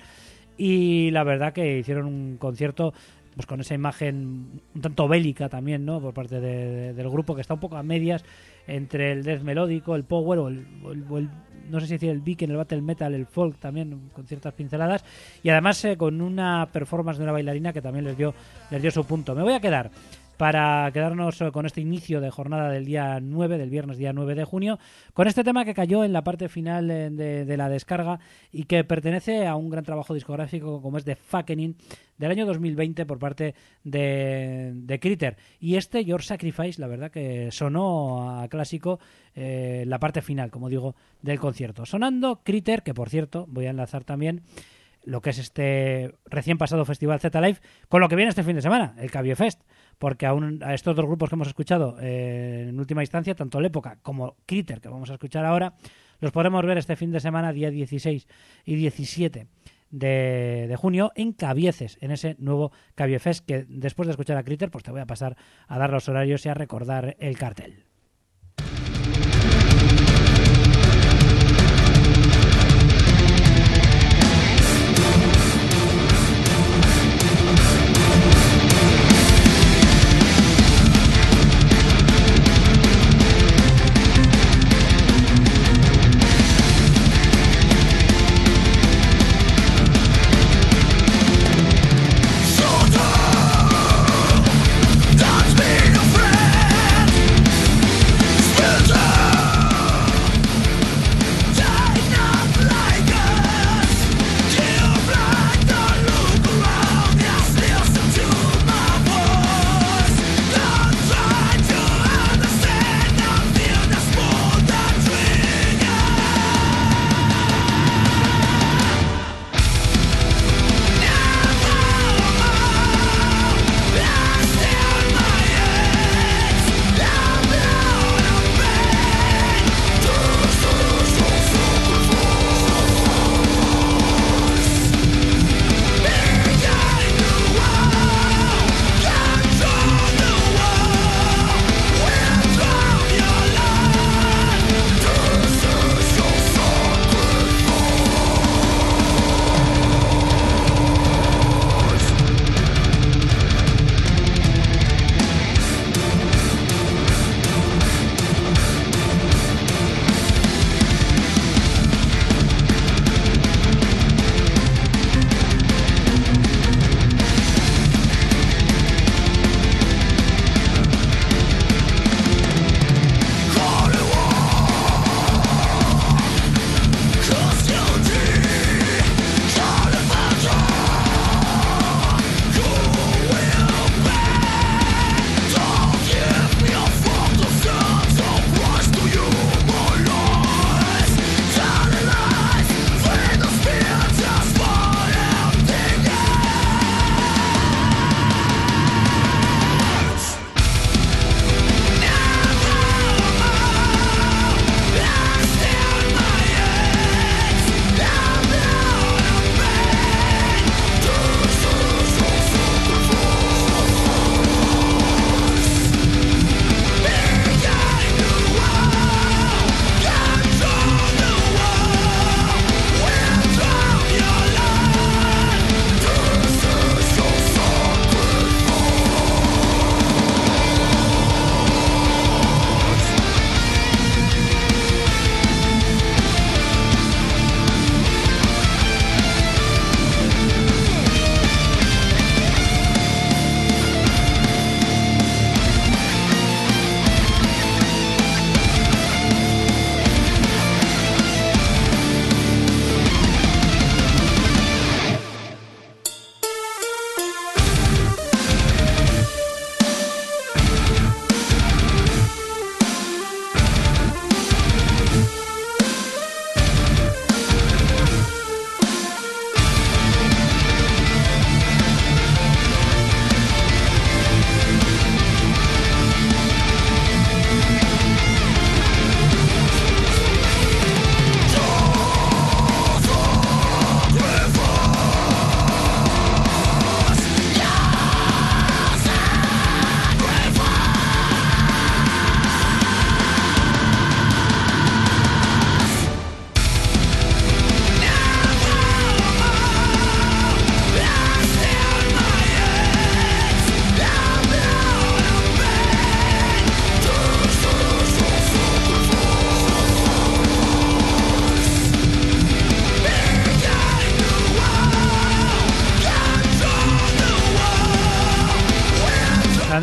y la verdad que hicieron un concierto pues con esa imagen un tanto bélica también no por parte de- de- del grupo que está un poco a medias entre el death melódico el power o el, o el- o el- no sé si decir el viking el battle metal el folk también con ciertas pinceladas y además eh, con una performance de una bailarina que también les dio les dio su punto. Me voy a quedar para quedarnos eh, con este inicio de jornada del día 9, del viernes día 9 de junio, con este tema que cayó en la parte final eh, de, de la descarga y que pertenece a un gran trabajo discográfico como es The Fuckening del año 2020 por parte de, de Critter. Y este, Your Sacrifice, la verdad que sonó a clásico eh, la parte final, como digo, del concierto. Sonando Critter, que por cierto, voy a enlazar también lo que es este recién pasado Festival Z Live con lo que viene este fin de semana, el Cabio Fest, porque a estos dos grupos que hemos escuchado eh, en última instancia, tanto Lépoca como Critter, que vamos a escuchar ahora, Los podremos ver este fin de semana, día 16 y 17 de, de junio, en Cabieces, en ese nuevo Cabiefest, que después de escuchar a Critter, pues te voy a pasar a dar los horarios y a recordar el cartel.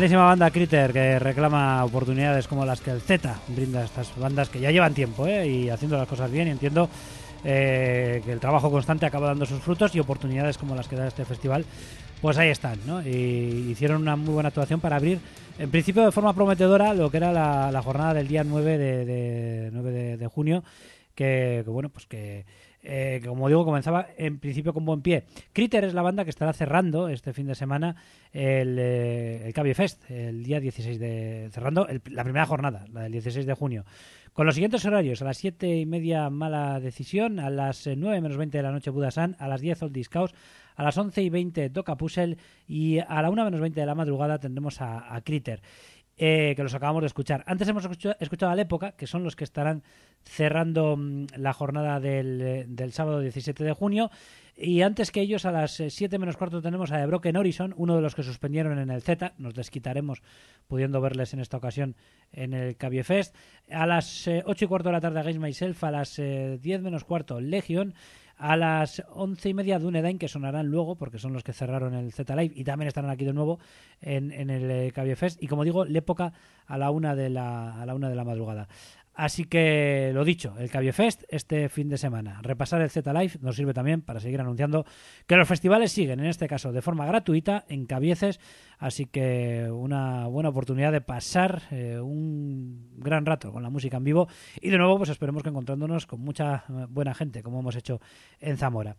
Grandísima banda Critter que reclama oportunidades como las que el Z brinda a estas bandas que ya llevan tiempo ¿eh? y haciendo las cosas bien entiendo eh, que el trabajo constante acaba dando sus frutos y oportunidades como las que da este festival pues ahí están ¿no? y hicieron una muy buena actuación para abrir en principio de forma prometedora lo que era la, jornada del día 9 de, de 9 de, junio que, bueno pues que eh, como digo, comenzaba en principio con buen pie. Critter es la banda que estará cerrando este fin de semana el, eh, Fest, el día 16 de. cerrando el- la primera jornada, la del 16 de junio. Con los siguientes horarios: a las 7 y media, mala decisión, a las eh, 9 menos 20 de la noche, Budasan, a las 10 Old Discaus, a las 11 y 20 Doca Puzzle y a la 1 menos 20 de la madrugada tendremos a, a Critter. Eh, que los acabamos de escuchar. Antes hemos escuchado, a La Época, que son los que estarán cerrando mm, la jornada del, eh, del sábado 17 de junio. Y antes que ellos, a las 7 menos cuarto tenemos a The Broken Horizon, uno de los que suspendieron en el Z. Nos desquitaremos pudiendo verles en esta ocasión en el Cabie Fest. A las 8 y cuarto de la tarde, Against Myself. A las eh, 10 menos cuarto, Legion. A las once y media Dunedain, que sonarán luego, porque son los que cerraron el Z Live y también estarán aquí de nuevo en, en el eh, Cabie Fest. Y como digo, L'época a la una de la, a la una de la madrugada. Así que lo dicho, el Cabie Fest este fin de semana. Repasar el Z Live nos sirve también para seguir anunciando que los festivales siguen, en este caso de forma gratuita, en Cabieces. Así que una buena oportunidad de pasar eh, un gran rato con la música en vivo. Y de nuevo, pues esperemos que encontrándonos con mucha eh, buena gente, como hemos hecho en Zamora.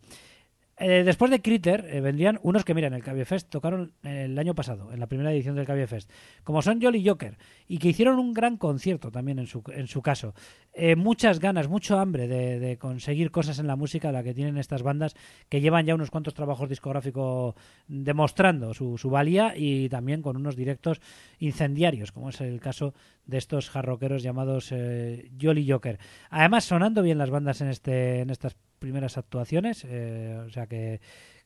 Eh, después de Critter eh, vendrían unos que, mira, en el Cabie Fest tocaron eh, el año pasado, en la primera edición del Cabie Fest, como son Jolly Joker, y que hicieron un gran concierto también en su, en su caso. Eh, muchas ganas, mucho hambre de, conseguir cosas en la música, la que tienen estas bandas que llevan ya unos cuantos trabajos discográficos demostrando su, su valía y también con unos directos incendiarios, como es el caso de estos jarroqueros llamados Jolly Joker. Además, sonando bien las bandas en, este, en estas primeras actuaciones, eh, o sea que,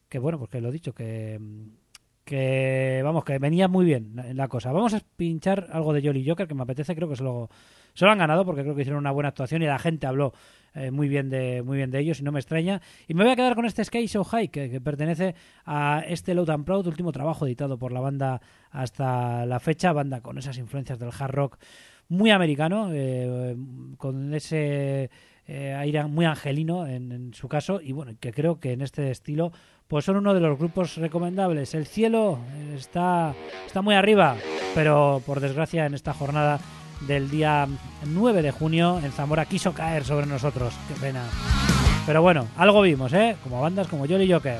que bueno, pues que lo he dicho, que, que vamos, que venía muy bien la, cosa. Vamos a pinchar algo de Jolly Joker que me apetece, creo que se lo, se lo han ganado porque creo que hicieron una buena actuación y la gente habló eh, muy bien de muy bien de ellos y no me extraña. Y me voy a quedar con este Sky So High que, que pertenece a este Loud and Proud, último trabajo editado por la banda hasta la fecha, banda con esas influencias del hard rock muy americano, eh, con ese eh, aire muy angelino en, su caso y bueno, que creo que en este estilo pues son uno de los grupos recomendables. El cielo está, está muy arriba, pero por desgracia en esta jornada del día 9 de junio en Zamora quiso caer sobre nosotros. Qué pena. Pero bueno, algo vimos, ¿eh? Como bandas como Jolly Joker.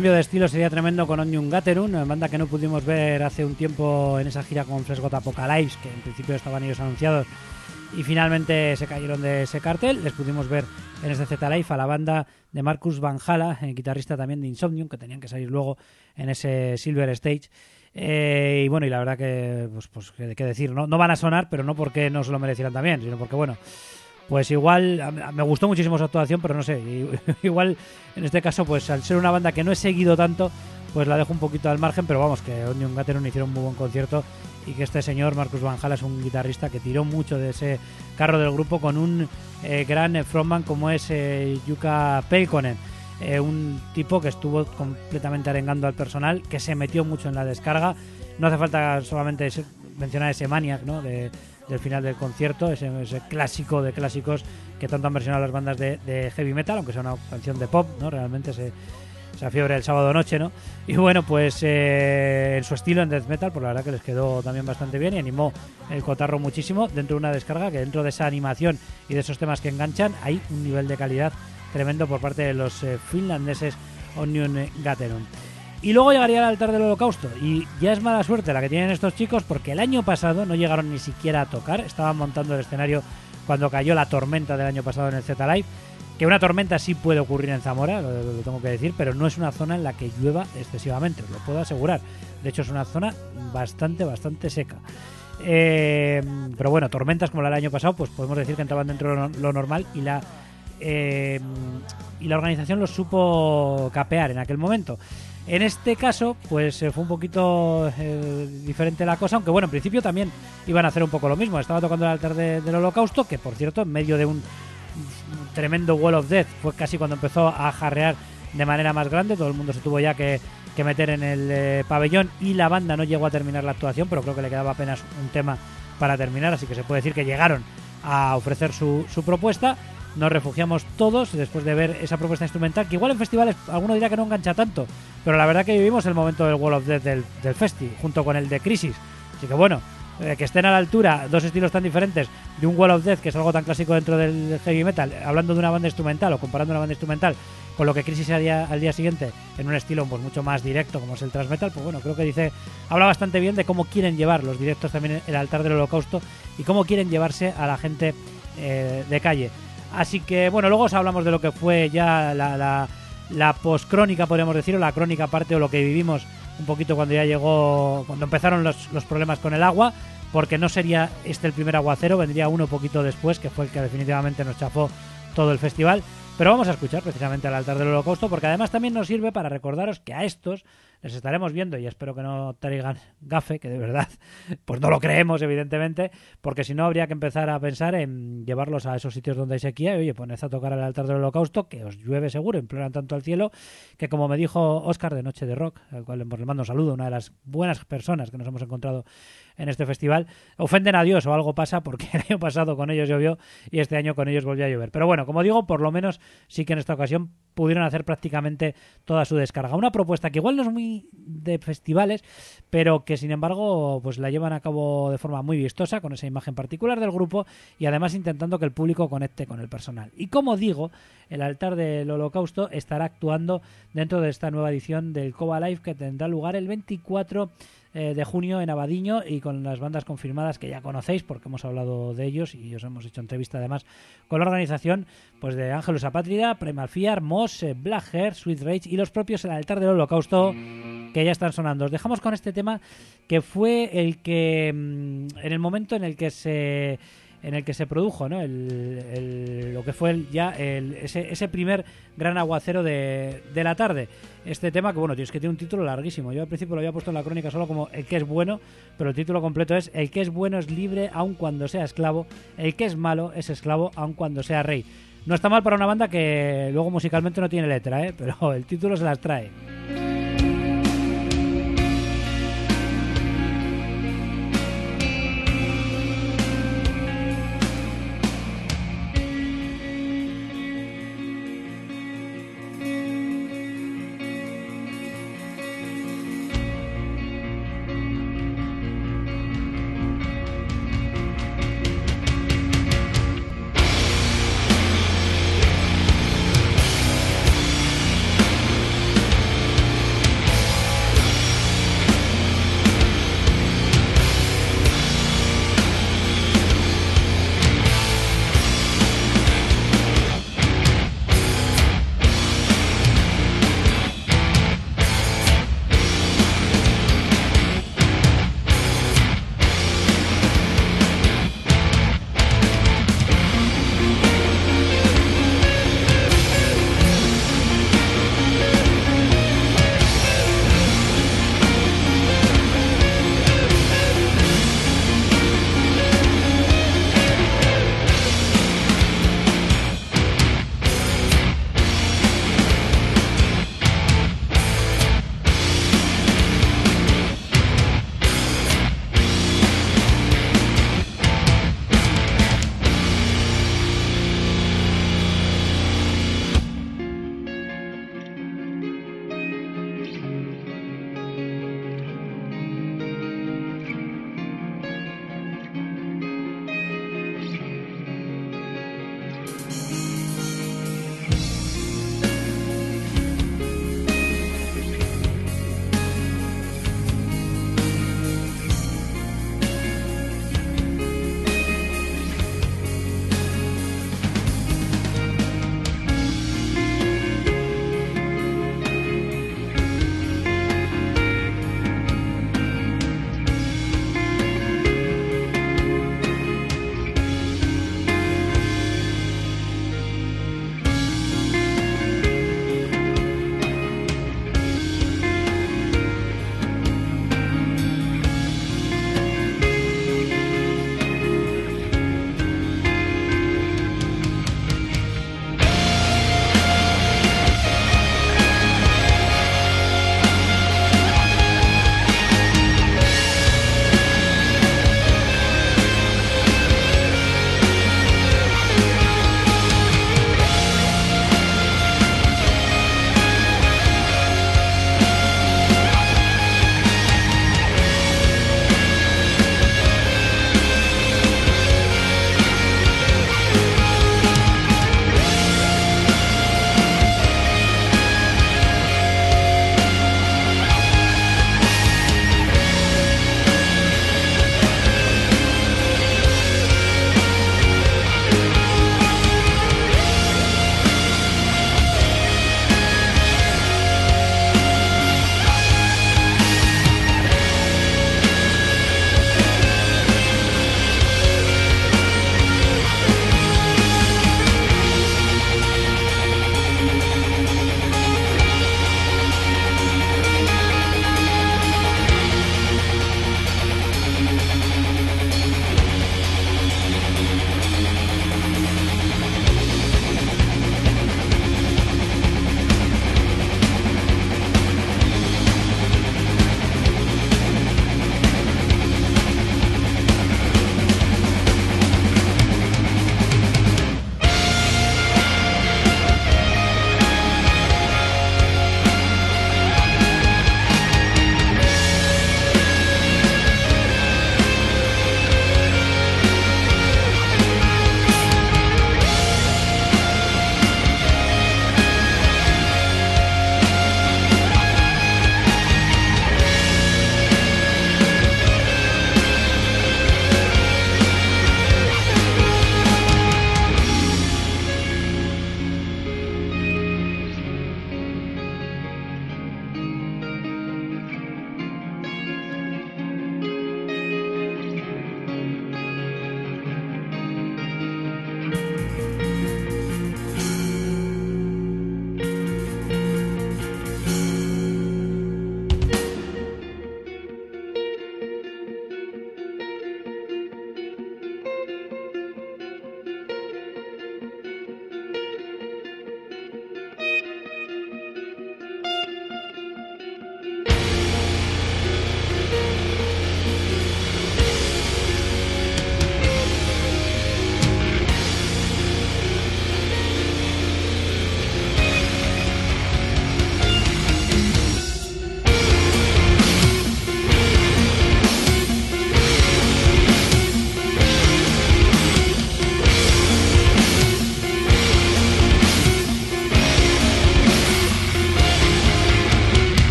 Cambio de estilo sería tremendo con Onion Gaterun, banda que no pudimos ver hace un tiempo en esa gira con Flesh Got Apocalypse, que en principio estaban ellos anunciados y finalmente se cayeron de ese cartel. Les pudimos ver en este Z Live a la banda de Marcus Van Hala, eh, guitarrista también de Insomnium, que tenían que salir luego en ese Silver Stage. Eh, y bueno, y la verdad que, pues, pues qué decir, ¿no? no van a sonar, pero no porque no se lo merecieran también, sino porque, bueno, pues igual me gustó muchísimo su actuación, pero no sé, igual en este caso, pues al ser una banda que no he seguido tanto, pues la dejo un poquito al margen, pero vamos, que Onion Gatherum hicieron un muy buen concierto y que este señor, Marcus Van Hala, es un guitarrista que tiró mucho de ese carro del grupo con un eh, gran frontman como es eh, Yuka Pelkonen. Eh, un tipo que estuvo completamente arengando al personal, que se metió mucho en la descarga. No hace falta solamente mencionar ese Maniac ¿no? de, del final del concierto, ese, ese clásico de clásicos que tanto han versionado las bandas de, heavy metal, aunque sea una canción de pop, ¿no? realmente se, esa fiebre del sábado noche, ¿no? Y bueno, pues eh, en su estilo en death metal, pues la verdad que les quedó también bastante bien y animó el cotarro muchísimo dentro de una descarga que dentro de esa animación y de esos temas que enganchan hay un nivel de calidad tremendo por parte de los eh, finlandeses Onion Gatherum. Y luego llegaría el altar del holocausto. Y ya es mala suerte la que tienen estos chicos porque el año pasado no llegaron ni siquiera a tocar. Estaban montando el escenario cuando cayó la tormenta del año pasado en el Z Live. Que una tormenta sí puede ocurrir en Zamora, lo, tengo que decir, pero no es una zona en la que llueva excesivamente, os lo puedo asegurar. De hecho, es una zona bastante, bastante seca. Eh, pero bueno, tormentas como la del año pasado, pues podemos decir que entraban dentro de lo, lo normal y la eh, y la organización los supo capear en aquel momento. En este caso, pues eh, fue un poquito eh, diferente la cosa, aunque bueno, en principio también iban a hacer un poco lo mismo. Estaba tocando el altar de- del holocausto, que por cierto, en medio de un tremendo Wall of Death, fue casi cuando empezó a jarrear de manera más grande. Todo el mundo se tuvo ya que, que meter en el eh, pabellón y la banda no llegó a terminar la actuación, pero creo que le quedaba apenas un tema para terminar, así que se puede decir que llegaron a ofrecer su, su propuesta. Nos refugiamos todos después de ver esa propuesta instrumental, que igual en festivales alguno dirá que no engancha tanto, pero la verdad que vivimos el momento del Wall of Death del, del Festi, junto con el de Crisis. Así que bueno, eh, que estén a la altura dos estilos tan diferentes de un Wall of Death, que es algo tan clásico dentro del heavy metal, hablando de una banda instrumental o comparando una banda instrumental con lo que Crisis haría al día siguiente en un estilo pues mucho más directo como es el thrash metal, pues bueno, creo que dice habla bastante bien de cómo quieren llevar los directos también el altar del holocausto y cómo quieren llevarse a la gente eh, de calle. Así que bueno, luego os hablamos de lo que fue ya la, la, poscrónica, podríamos decir, o la crónica aparte o lo que vivimos un poquito cuando ya llegó, cuando empezaron los, los problemas con el agua, porque no sería este el primer aguacero, vendría uno poquito después, que fue el que definitivamente nos chafó todo el festival. Pero vamos a escuchar precisamente al altar del holocausto, porque además también nos sirve para recordaros que a estos les estaremos viendo y espero que no traigan gafe, que de verdad, pues no lo creemos, evidentemente, porque si no habría que empezar a pensar en llevarlos a esos sitios donde hay sequía y oye, poned a tocar al altar del holocausto, que os llueve seguro, imploran tanto al cielo, que como me dijo Oscar de Noche de Rock, al cual pues, le mando un saludo, una de las buenas personas que nos hemos encontrado en este festival, ofenden a Dios o algo pasa porque el año pasado con ellos llovió y este año con ellos volvió a llover. Pero bueno, como digo, por lo menos sí que en esta ocasión pudieron hacer prácticamente toda su descarga. Una propuesta que igual no es muy de festivales, pero que sin embargo pues la llevan a cabo de forma muy vistosa, con esa imagen particular del grupo y además intentando que el público conecte con el personal. Y como digo, el altar del holocausto estará actuando dentro de esta nueva edición del Coba Live que tendrá lugar el 24 eh, de junio en Abadiño y con las bandas confirmadas que ya conocéis porque hemos hablado de ellos y os hemos hecho entrevista además con la organización pues de Ángelus Apátrida, Primal Moss, Black Hair, Sweet Rage y los propios El Altar del Holocausto que ya están sonando. Os dejamos con este tema que fue el que mm, en el momento en el que se en el que se produjo ¿no? el, lo que fue el- ya ese, ese primer gran aguacero de, de la tarde. Este tema que bueno, tío, es que tiene un título larguísimo. Yo al principio lo había puesto en la crónica solo como el que es bueno, pero el título completo es El que es bueno es libre aun cuando sea esclavo, el que es malo es esclavo aun cuando sea rey. No está mal para una banda que luego musicalmente no tiene letra, ¿eh? pero el título se las trae.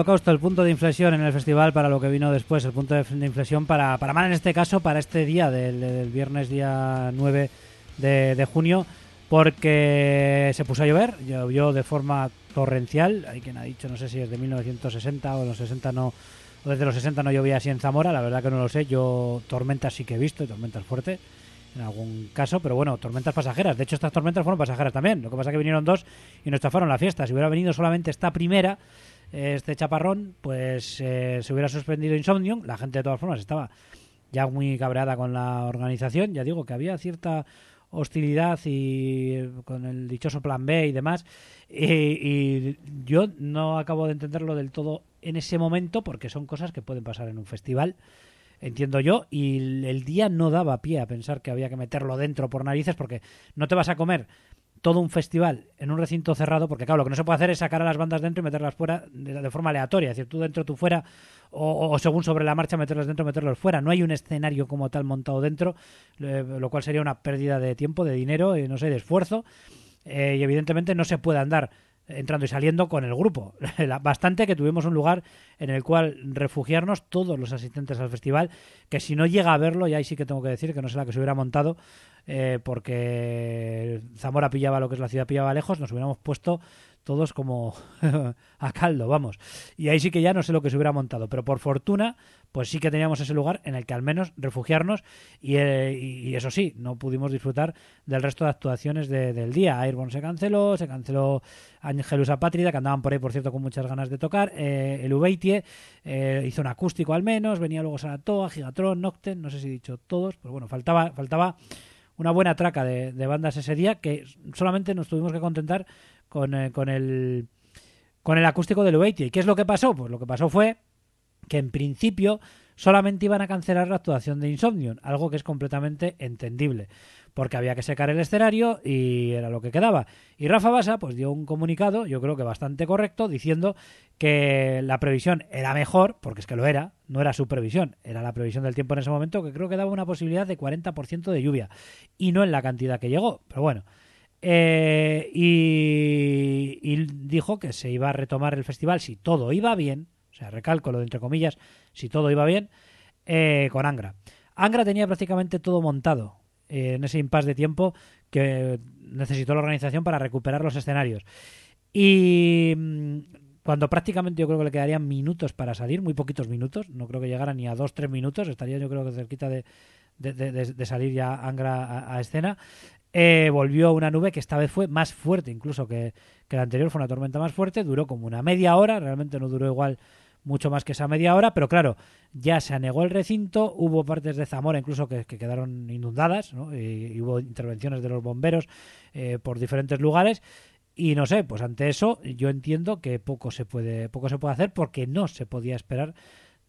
Holocausto, el punto de inflexión en el festival para lo que vino después, el punto de, inflexión para, para mal en este caso, para este día del, viernes día 9 de, junio, porque se puso a llover, llovió de forma torrencial, hay quien ha dicho, no sé si es de 1960 o los 60 no, o desde los 60 no llovía así en Zamora, la verdad que no lo sé, yo tormentas sí que he visto, y tormentas fuertes en algún caso, pero bueno, tormentas pasajeras. De hecho, estas tormentas fueron pasajeras también. Lo que pasa es que vinieron dos y nos chafaron la fiesta. Si hubiera venido solamente esta primera, este chaparrón, pues eh, se hubiera suspendido Insomnium. La gente de todas formas estaba ya muy cabreada con la organización. Ya digo que había cierta hostilidad y eh, con el dichoso plan B y demás. Y, yo no acabo de entenderlo del todo en ese momento porque son cosas que pueden pasar en un festival entiendo yo, y el día no daba pie a pensar que había que meterlo dentro por narices, porque no te vas a comer todo un festival en un recinto cerrado, porque claro, lo que no se puede hacer es sacar a las bandas dentro y meterlas fuera de, forma aleatoria, es decir, tú dentro, tú fuera, o, o según sobre la marcha meterlas dentro, meterlos fuera. No hay un escenario como tal montado dentro, eh, lo cual sería una pérdida de tiempo, de dinero, y no sé, de esfuerzo, eh, y evidentemente no se puede andar entrando y saliendo con el grupo. Bastante que tuvimos un lugar en el cual refugiarnos todos los asistentes al festival, que si no llega a verlo, y ahí sí que tengo que decir que no sé la que se hubiera montado, eh, porque Zamora pillaba lo que es la ciudad, pillaba lejos, nos hubiéramos puesto todos como a caldo, vamos. Y ahí sí que ya no sé lo que se hubiera montado, pero por fortuna, pues sí que teníamos ese lugar en el que al menos refugiarnos y, eh, y- eso sí, no pudimos disfrutar del resto de actuaciones de- del día. Airborne se canceló, se canceló Angelus Apátrida, que andaban por ahí, por cierto, con muchas ganas de tocar. eh, el Ubeitie eh, hizo un acústico al menos, venía luego Saratoga, Gigatron, Nocten, no sé si he dicho todos, pero bueno, faltaba, faltaba una buena traca de, bandas ese día que solamente nos tuvimos que contentar con, eh, con el con el acústico del Ubeitie. ¿Y qué es lo que pasó? Pues lo que pasó fue que en principio solamente iban a cancelar la actuación de Insomnium, algo que es completamente entendible, porque había que secar el escenario y era lo que quedaba. Y Rafa Basa pues dio un comunicado, yo creo que bastante correcto, diciendo que la previsión era mejor, porque es que lo era, no era su previsión, era la previsión del tiempo en ese momento, que creo que daba una posibilidad de 40% de lluvia, y no en la cantidad que llegó, pero bueno. Eh, y, dijo que se iba a retomar el festival si todo iba bien, o sea, recalco lo de entre comillas, si todo iba bien, eh, con Angra. Angra tenía prácticamente todo montado en ese impasse de tiempo que necesitó la organización para recuperar los escenarios. Y mm, cuando prácticamente yo creo que le quedarían minutos para salir, muy poquitos minutos, no creo que llegara ni a dos, tres minutos, estaría yo creo que cerquita de, de, salir ya Angra a, a escena, eh, volvió una nube que esta vez fue más fuerte incluso que, que la anterior, fue una tormenta más fuerte, duró como una media hora, realmente no duró igual mucho más que esa media hora, pero claro, ya se anegó el recinto, hubo partes de Zamora incluso que, que quedaron inundadas, ¿no? y, hubo intervenciones de los bomberos eh, por diferentes lugares, y no sé, pues ante eso yo entiendo que poco se puede, poco se puede hacer porque no se podía esperar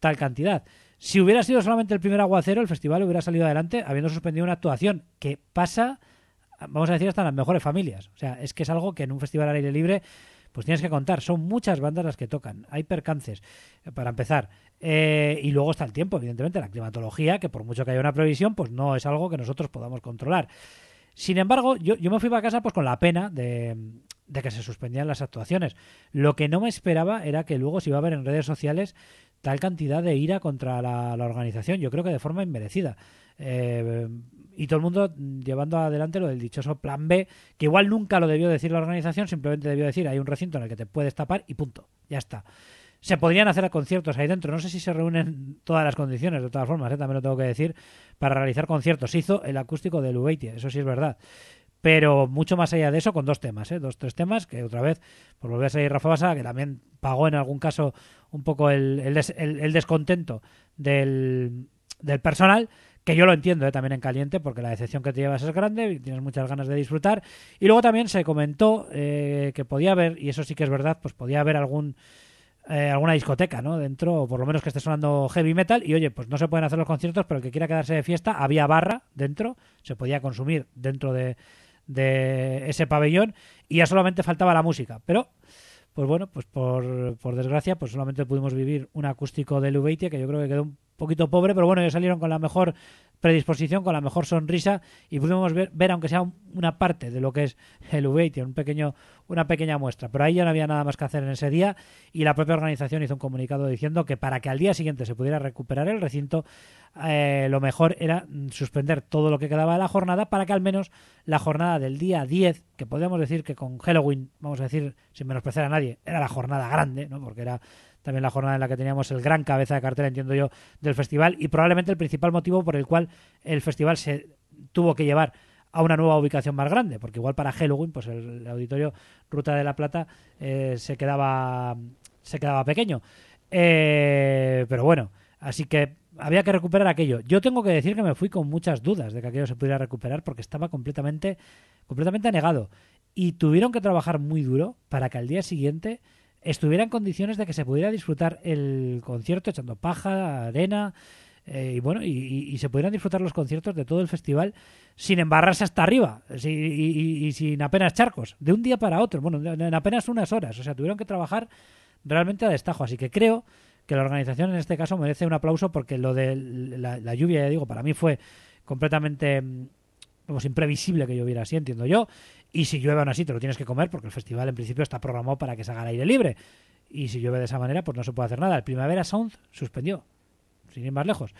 tal cantidad. Si hubiera sido solamente el primer aguacero, el festival hubiera salido adelante habiendo suspendido una actuación que pasa, vamos a decir, hasta las mejores familias. O sea, es que es algo que en un festival al aire libre pues tienes que contar. Son muchas bandas las que tocan. Hay percances, eh, para empezar. Eh, y luego está el tiempo, evidentemente, la climatología, que por mucho que haya una previsión, pues no es algo que nosotros podamos controlar. Sin embargo, yo, yo me fui para casa pues con la pena de, que se suspendían las actuaciones. Lo que no me esperaba era que luego se iba a ver en redes sociales tal cantidad de ira contra la, la organización. Yo creo que de forma inmerecida. Eh, y todo el mundo llevando adelante lo del dichoso plan B, que igual nunca lo debió decir la organización, simplemente debió decir hay un recinto en el que te puedes tapar y punto. Ya está. Se podrían hacer conciertos ahí dentro. No sé si se reúnen todas las condiciones, de todas formas, ¿eh? también lo tengo que decir, para realizar conciertos. Hizo el acústico de Lubeitia, eso sí es verdad. Pero mucho más allá de eso, con dos temas, ¿eh? dos, tres temas, que otra vez, por volver a salir Rafa Basa, que también pagó en algún caso un poco el, el, des- el- el descontento del, del personal, que yo lo entiendo ¿eh? también en caliente, porque la decepción que te llevas es grande y tienes muchas ganas de disfrutar. Y luego también se comentó eh, que podía haber, y eso sí que es verdad, pues podía haber algún eh, alguna discoteca, ¿no? Dentro, o por lo menos que esté sonando heavy metal. Y oye, pues no se pueden hacer los conciertos, pero el que quiera quedarse de fiesta, había barra dentro, se podía consumir dentro de, de ese pabellón y ya solamente faltaba la música. Pero, pues bueno, pues por, por desgracia, pues solamente pudimos vivir un acústico de Lubeitia, que yo creo que quedó un poquito pobre, pero bueno, ellos salieron con la mejor predisposición, con la mejor sonrisa y pudimos ver, ver aunque sea un- una parte de lo que es el V8, un pequeño, una pequeña muestra. Pero ahí ya no había nada más que hacer en ese día y la propia organización hizo un comunicado diciendo que para que al día siguiente se pudiera recuperar el recinto, eh, lo mejor era mm, suspender todo lo que quedaba de la jornada para que al menos la jornada del día 10, que podríamos decir que con Halloween, vamos a decir, sin menospreciar a nadie, era la jornada grande, ¿no? porque era también la jornada en la que teníamos el gran cabeza de cartel, entiendo yo, del festival y probablemente el principal motivo por el cual el festival se tuvo que llevar a una nueva ubicación más grande, porque igual para Halloween, pues el, auditorio Ruta de la Plata eh, se quedaba se quedaba pequeño. Eh, pero bueno, así que había que recuperar aquello. Yo tengo que decir que me fui con muchas dudas de que aquello se pudiera recuperar porque estaba completamente completamente negado y tuvieron que trabajar muy duro para que al día siguiente estuviera en condiciones de que se pudiera disfrutar el concierto echando paja, arena, eh, y bueno, y, y- se pudieran disfrutar los conciertos de todo el festival sin embarrarse hasta arriba y, y- y sin apenas charcos, de un día para otro, bueno, en apenas unas horas, o sea, tuvieron que trabajar realmente a destajo, así que creo que la organización en este caso merece un aplauso porque lo de la, lluvia, ya digo, para mí fue completamente mm, vamos, imprevisible que lloviera así, entiendo yo, y si llueve aún así te lo tienes que comer porque el festival en principio está programado para que se haga al aire libre, y si llueve de esa manera pues no se puede hacer nada. El Primavera Sound suspendió, sin ir más lejos.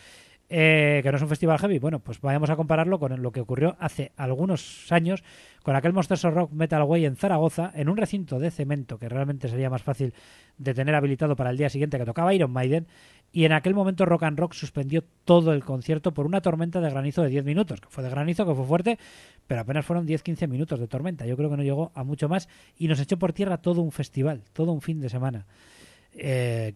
Eh, que no es un festival heavy. Bueno, pues vayamos a compararlo con lo que ocurrió hace algunos años con aquel Monsters of Rock Metal Way en Zaragoza, en un recinto de cemento que realmente sería más fácil de tener habilitado para el día siguiente que tocaba Iron Maiden. Y en aquel momento Rock and Rock suspendió todo el concierto por una tormenta de granizo de 10 minutos, que fue de granizo, que fue fuerte, pero apenas fueron 10-15 minutos de tormenta. Yo creo que no llegó a mucho más y nos echó por tierra todo un festival, todo un fin de semana. Eh,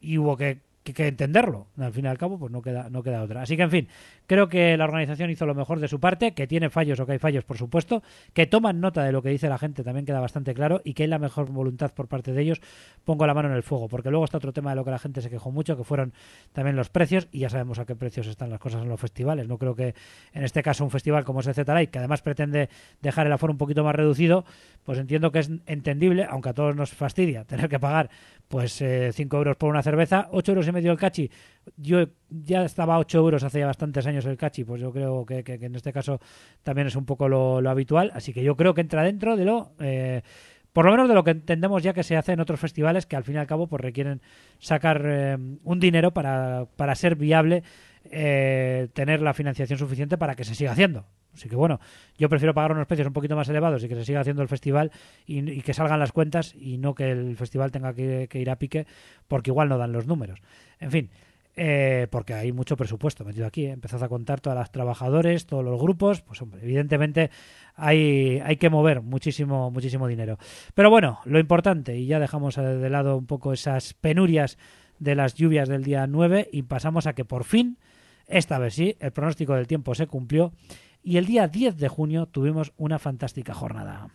y hubo que, que- que entenderlo. Al fin y al cabo, pues no queda, no queda otra. Así que, en fin, creo que la organización hizo lo mejor de su parte, que tiene fallos o que hay fallos, por supuesto, que toman nota de lo que dice la gente, también queda bastante claro, y que hay la mejor voluntad por parte de ellos, pongo la mano en el fuego, porque luego está otro tema de lo que la gente se quejó mucho, que fueron también los precios, y ya sabemos a qué precios están las cosas en los festivales. No creo que en este caso un festival como es el Z-Light, que además pretende dejar el aforo un poquito más reducido, pues entiendo que es entendible, aunque a todos nos fastidia tener que pagar pues 5 euros por una cerveza, 8 euros y medio el cachi. Yo ya estaba a 8 euros hace ya bastantes años el cachi, pues yo creo que, que- en este caso también es un poco lo, habitual, así que yo creo que entra dentro de lo... eh, por lo menos de lo que entendemos ya que se hace en otros festivales que al fin y al cabo pues requieren sacar eh, un dinero para, para ser viable eh, tener la financiación suficiente para que se siga haciendo. Así que bueno, yo prefiero pagar unos precios un poquito más elevados y que se siga haciendo el festival y, que salgan las cuentas y no que el festival tenga que ir a pique porque igual no dan los números. En fin, eh, porque hay mucho presupuesto metido aquí. ¿eh? A contar todas las trabajadores, todos los grupos, pues hombre, evidentemente hay, hay que mover muchísimo, muchísimo dinero. Pero bueno, lo importante, y ya dejamos de lado un poco esas penurias de las lluvias del día 9 y pasamos a que por fin, esta vez sí, el pronóstico del tiempo se cumplió y el día 10 de junio tuvimos una fantástica jornada.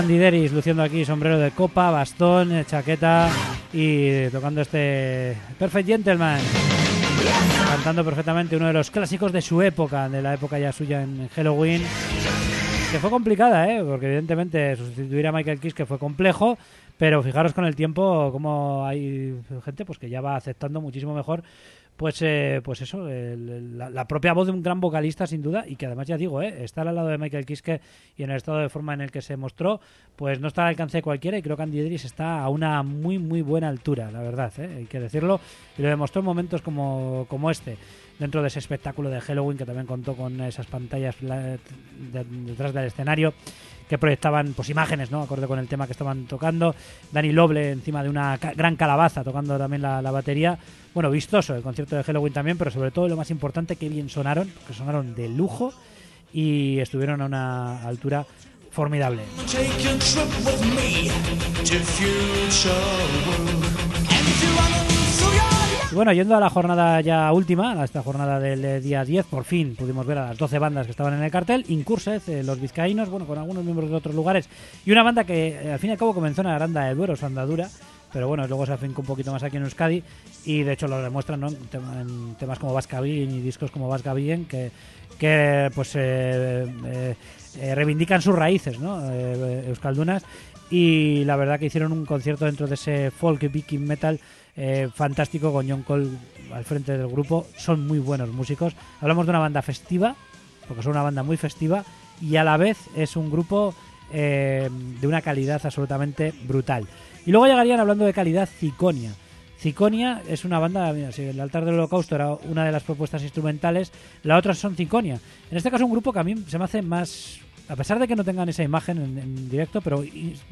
Andy Deris luciendo aquí sombrero de copa, bastón, eh, chaqueta y tocando este Perfect Gentleman. Cantando perfectamente uno de los clásicos de su época, de la época ya suya en Halloween. Que fue complicada, ¿eh? porque evidentemente sustituir a Michael Kiske fue complejo, pero fijaros con el tiempo cómo hay gente pues que ya va aceptando muchísimo mejor pues eh, pues eso el- la, propia voz de un gran vocalista sin duda y que además ya digo eh, estar al lado de Michael Kiske y en el estado de forma en el que se mostró pues no está al alcance de cualquiera y creo que Andy Idris está a una muy muy buena altura la verdad eh, hay que decirlo y lo demostró en momentos como, como este dentro de ese espectáculo de Halloween que también contó con esas pantallas la- de- detrás del escenario que proyectaban pues imágenes, ¿no? Acorde con el tema que estaban tocando. Dani Loble encima de una gran calabaza tocando también la, la batería. Bueno, vistoso el concierto de Halloween también, pero sobre todo lo más importante que bien sonaron, que sonaron de lujo y estuvieron a una altura formidable. Y bueno, yendo a la jornada ya última, a esta jornada del eh, día 10, por fin pudimos ver a las 12 bandas que estaban en el cartel, Incursed, eh, los vizcaínos, bueno, con algunos miembros de otros lugares, y una banda que eh, al fin y al cabo comenzó en Aranda de Duero, su andadura, pero bueno, luego se afincó un poquito más aquí en Euskadi, y de hecho lo demuestran ¿no? en, en temas como Vasca Bien y discos como Vasca Bien, que, que pues eh, eh, eh, reivindican sus raíces, ¿no? Eh, Euskaldunas, y la verdad que hicieron un concierto dentro de ese folk viking metal eh, fantástico con John Cole al frente del grupo. Son muy buenos músicos. Hablamos de una banda festiva, porque son una banda muy festiva, y a la vez es un grupo eh, de una calidad absolutamente brutal. Y luego llegarían hablando de calidad Ciconia. Ciconia es una banda, mira, si el altar del holocausto era una de las propuestas instrumentales, la otra son Ciconia. En este caso un grupo que a mí se me hace más, a pesar de que no tengan esa imagen en, directo, pero,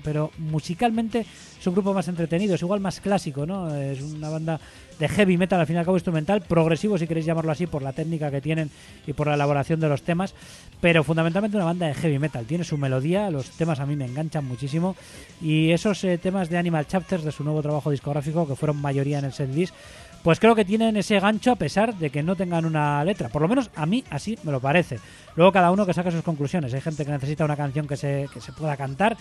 pero musicalmente es un grupo más entretenido, es igual más clásico, ¿no? Es una banda de heavy metal, al fin y al cabo instrumental, progresivo si queréis llamarlo así, por la técnica que tienen y por la elaboración de los temas, pero fundamentalmente una banda de heavy metal. Tiene su melodía, los temas a mí me enganchan muchísimo y esos eh, temas de Animal Chapters de su nuevo trabajo discográfico, que fueron mayoría en el setlist, pues creo que tienen ese gancho a pesar de que no tengan una letra. Por lo menos a mí así me lo parece. Luego cada uno que saque sus conclusiones. Hay gente que necesita una canción que se, que se pueda cantar.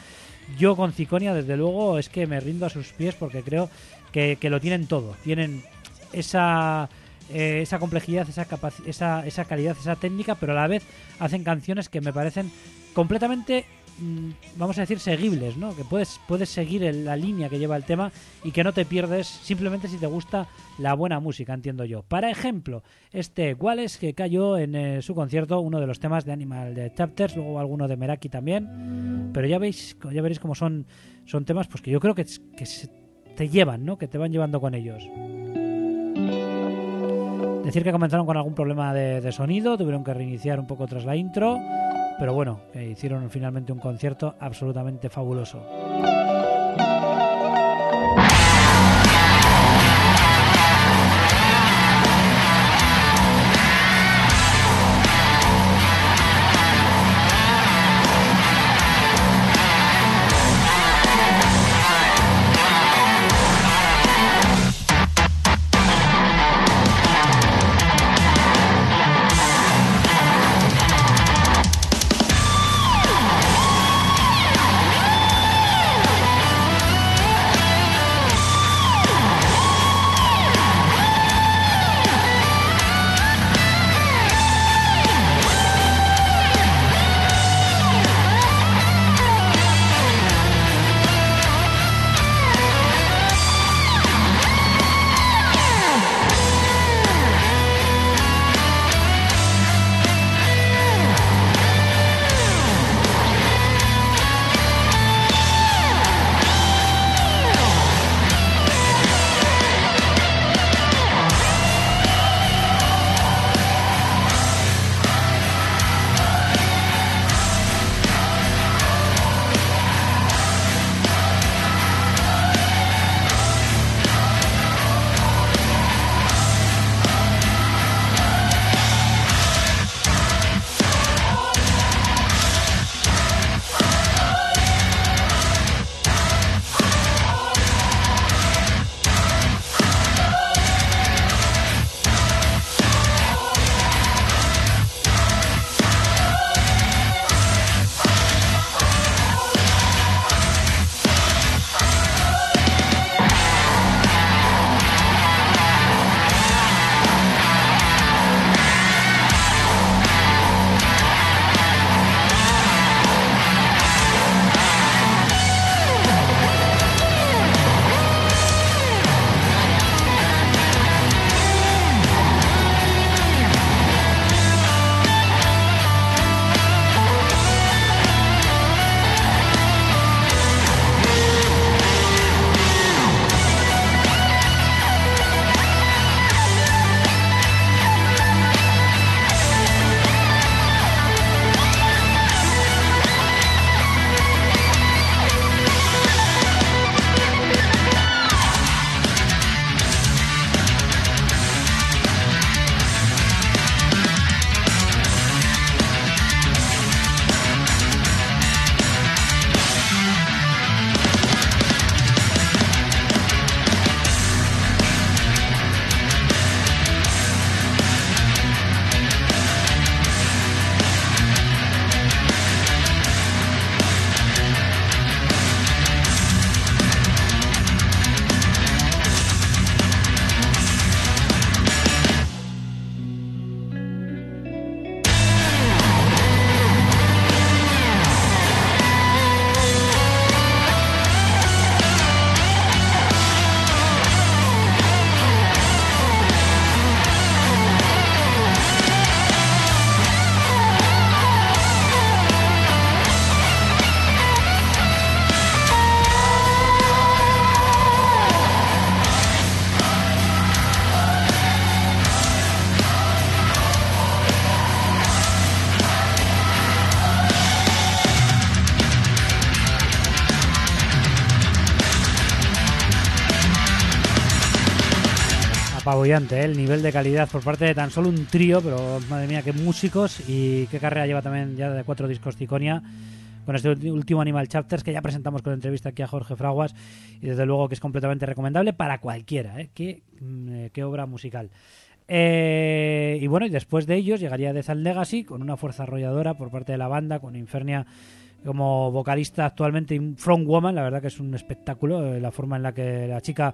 Yo con Ciconia, desde luego, es que me rindo a sus pies porque creo que, lo tienen todo. Tienen esa, eh, esa complejidad, esa, esa, esa calidad, esa técnica, pero a la vez hacen canciones que me parecen completamente, vamos a decir, seguibles, ¿no? Que puedes, puedes seguir la línea que lleva el tema y que no te pierdes simplemente si te gusta la buena música, entiendo yo. Para ejemplo, este Wallace que cayó en eh, su concierto, uno de los temas de Animal de Chapters, luego alguno de Meraki también, pero ya veis, ya veréis cómo son, son temas pues que yo creo que, que se- te llevan, ¿no? Que te van llevando con ellos. Decir que comenzaron con algún problema de, de sonido, tuvieron que reiniciar un poco tras la intro, pero bueno, que hicieron finalmente un concierto absolutamente fabuloso. Apabullante, ¿eh? el nivel de calidad por parte de tan solo un trío, pero madre mía, qué músicos y qué carrera lleva también ya de cuatro discos Ticonia con este último Animal Chapters que ya presentamos con entrevista aquí a Jorge Fraguas y desde luego que es completamente recomendable para cualquiera, ¿eh? qué, mm, eh, qué obra musical. Eh, y bueno, y después de ellos llegaría Death and Legacy con una fuerza arrolladora por parte de la banda, con Infernia como vocalista actualmente y frontwoman, la verdad que es un espectáculo eh, la forma en la que la chica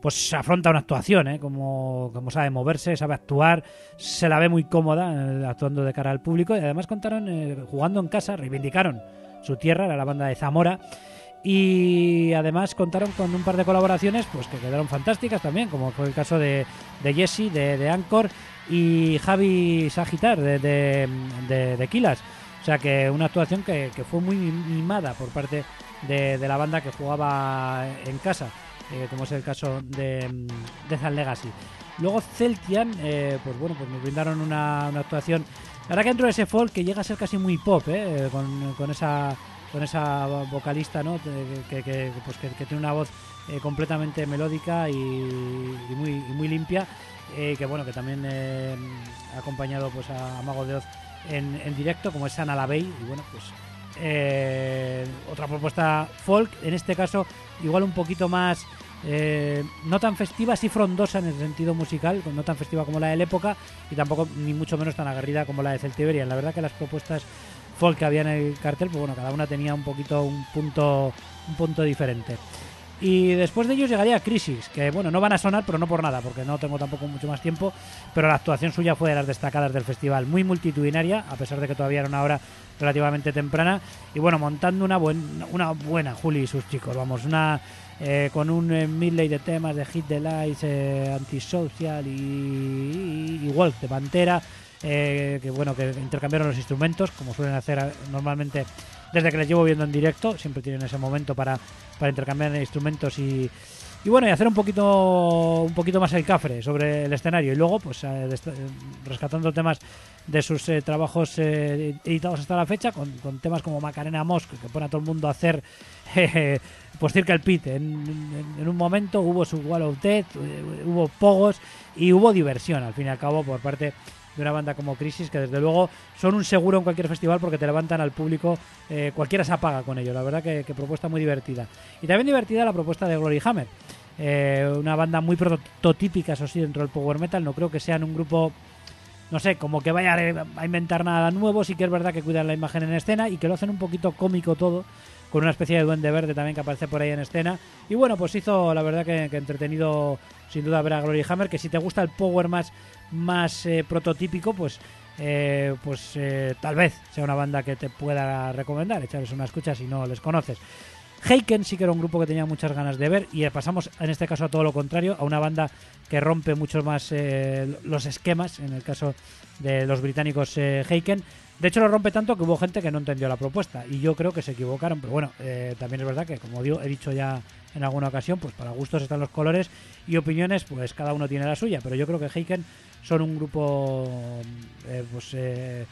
pues afronta una actuación, ¿eh? como, como sabe moverse, sabe actuar, se la ve muy cómoda eh, actuando de cara al público y además contaron eh, jugando en casa, reivindicaron su tierra, era la banda de Zamora y además contaron con un par de colaboraciones pues que quedaron fantásticas también, como fue el caso de, de Jesse, de, de Anchor y Javi Sagitar de, de, de. O sea que una actuación que, que fue muy mimada por parte de, de la banda que jugaba en casa, eh, como es el caso de, mm, de Zan Legacy. Luego Celtian, eh, pues bueno, pues nos brindaron una, una actuación. Verdad que dentro de ese folk que llega a ser casi muy pop, eh, con, con esa con esa vocalista, ¿no? Que, que- pues que, que tiene una voz eh, completamente melódica y, y muy, y muy limpia, eh, que bueno, que también eh, ha acompañado pues a Mago de Oz en, en directo, como es Ana Lavey, y bueno, pues eh, otra propuesta folk, en este caso igual un poquito más eh, no tan festiva, sí frondosa en el sentido musical, no tan festiva como la de la época y tampoco ni mucho menos tan aguerrida como la de Celtiberian. La verdad que las propuestas folk que había en el cartel, pues bueno, cada una tenía un poquito un punto un punto diferente. Y después de ellos llegaría Crisis, que bueno, no van a sonar, pero no por nada, porque no tengo tampoco mucho más tiempo, pero la actuación suya fue de las destacadas del festival, muy multitudinaria, a pesar de que todavía era una hora relativamente temprana, y bueno, montando una, buen, una buena Juli y sus chicos, vamos, una eh, con un eh, medley de temas de Hit the Lights, eh, Antisocial y, y, de Pantera, eh, que bueno, que intercambiaron los instrumentos, como suelen hacer normalmente desde que les llevo viendo en directo, siempre tienen ese momento para, para intercambiar instrumentos y, y bueno, y hacer un poquito un poquito más el cafre sobre el escenario. Y luego pues rescatando temas de sus trabajos editados hasta la fecha con, con temas como Macarena Mosco que pone a todo el mundo a hacer pues circa el pit en, un momento hubo su Wall of Death eh, hubo pogos y hubo diversión al fin y al cabo por parte de una banda como Crisis que desde luego son un seguro en cualquier festival porque te levantan al público eh, cualquiera se apaga con ello la verdad que, que propuesta muy divertida y también divertida la propuesta de Glory Hammer eh, una banda muy prototípica, eso sí, dentro del power metal. No creo que sean un grupo, no sé, como que vaya a inventar nada nuevo. Sí que es verdad que cuidan la imagen en escena y que lo hacen un poquito cómico todo, con una especie de duende verde también que aparece por ahí en escena. Y bueno, pues hizo, la verdad, que, entretenido sin duda ver a Glory Hammer. Que si te gusta el power más, más eh, prototípico, pues. eh, pues eh, tal vez sea una banda que te pueda recomendar, echarles una escucha si no les conoces. Heiken sí que era un grupo que tenía muchas ganas de ver y pasamos en este caso a todo lo contrario, a una banda que rompe mucho más eh, los esquemas, en el caso de los británicos Heiken. De hecho lo rompe tanto que hubo gente que no entendió la propuesta y yo creo que se equivocaron, pero bueno, eh, también es verdad que como digo, he dicho ya en alguna ocasión, pues para gustos están los colores y opiniones, pues cada uno tiene la suya, pero yo creo que Heiken son un grupo eh, pues eh,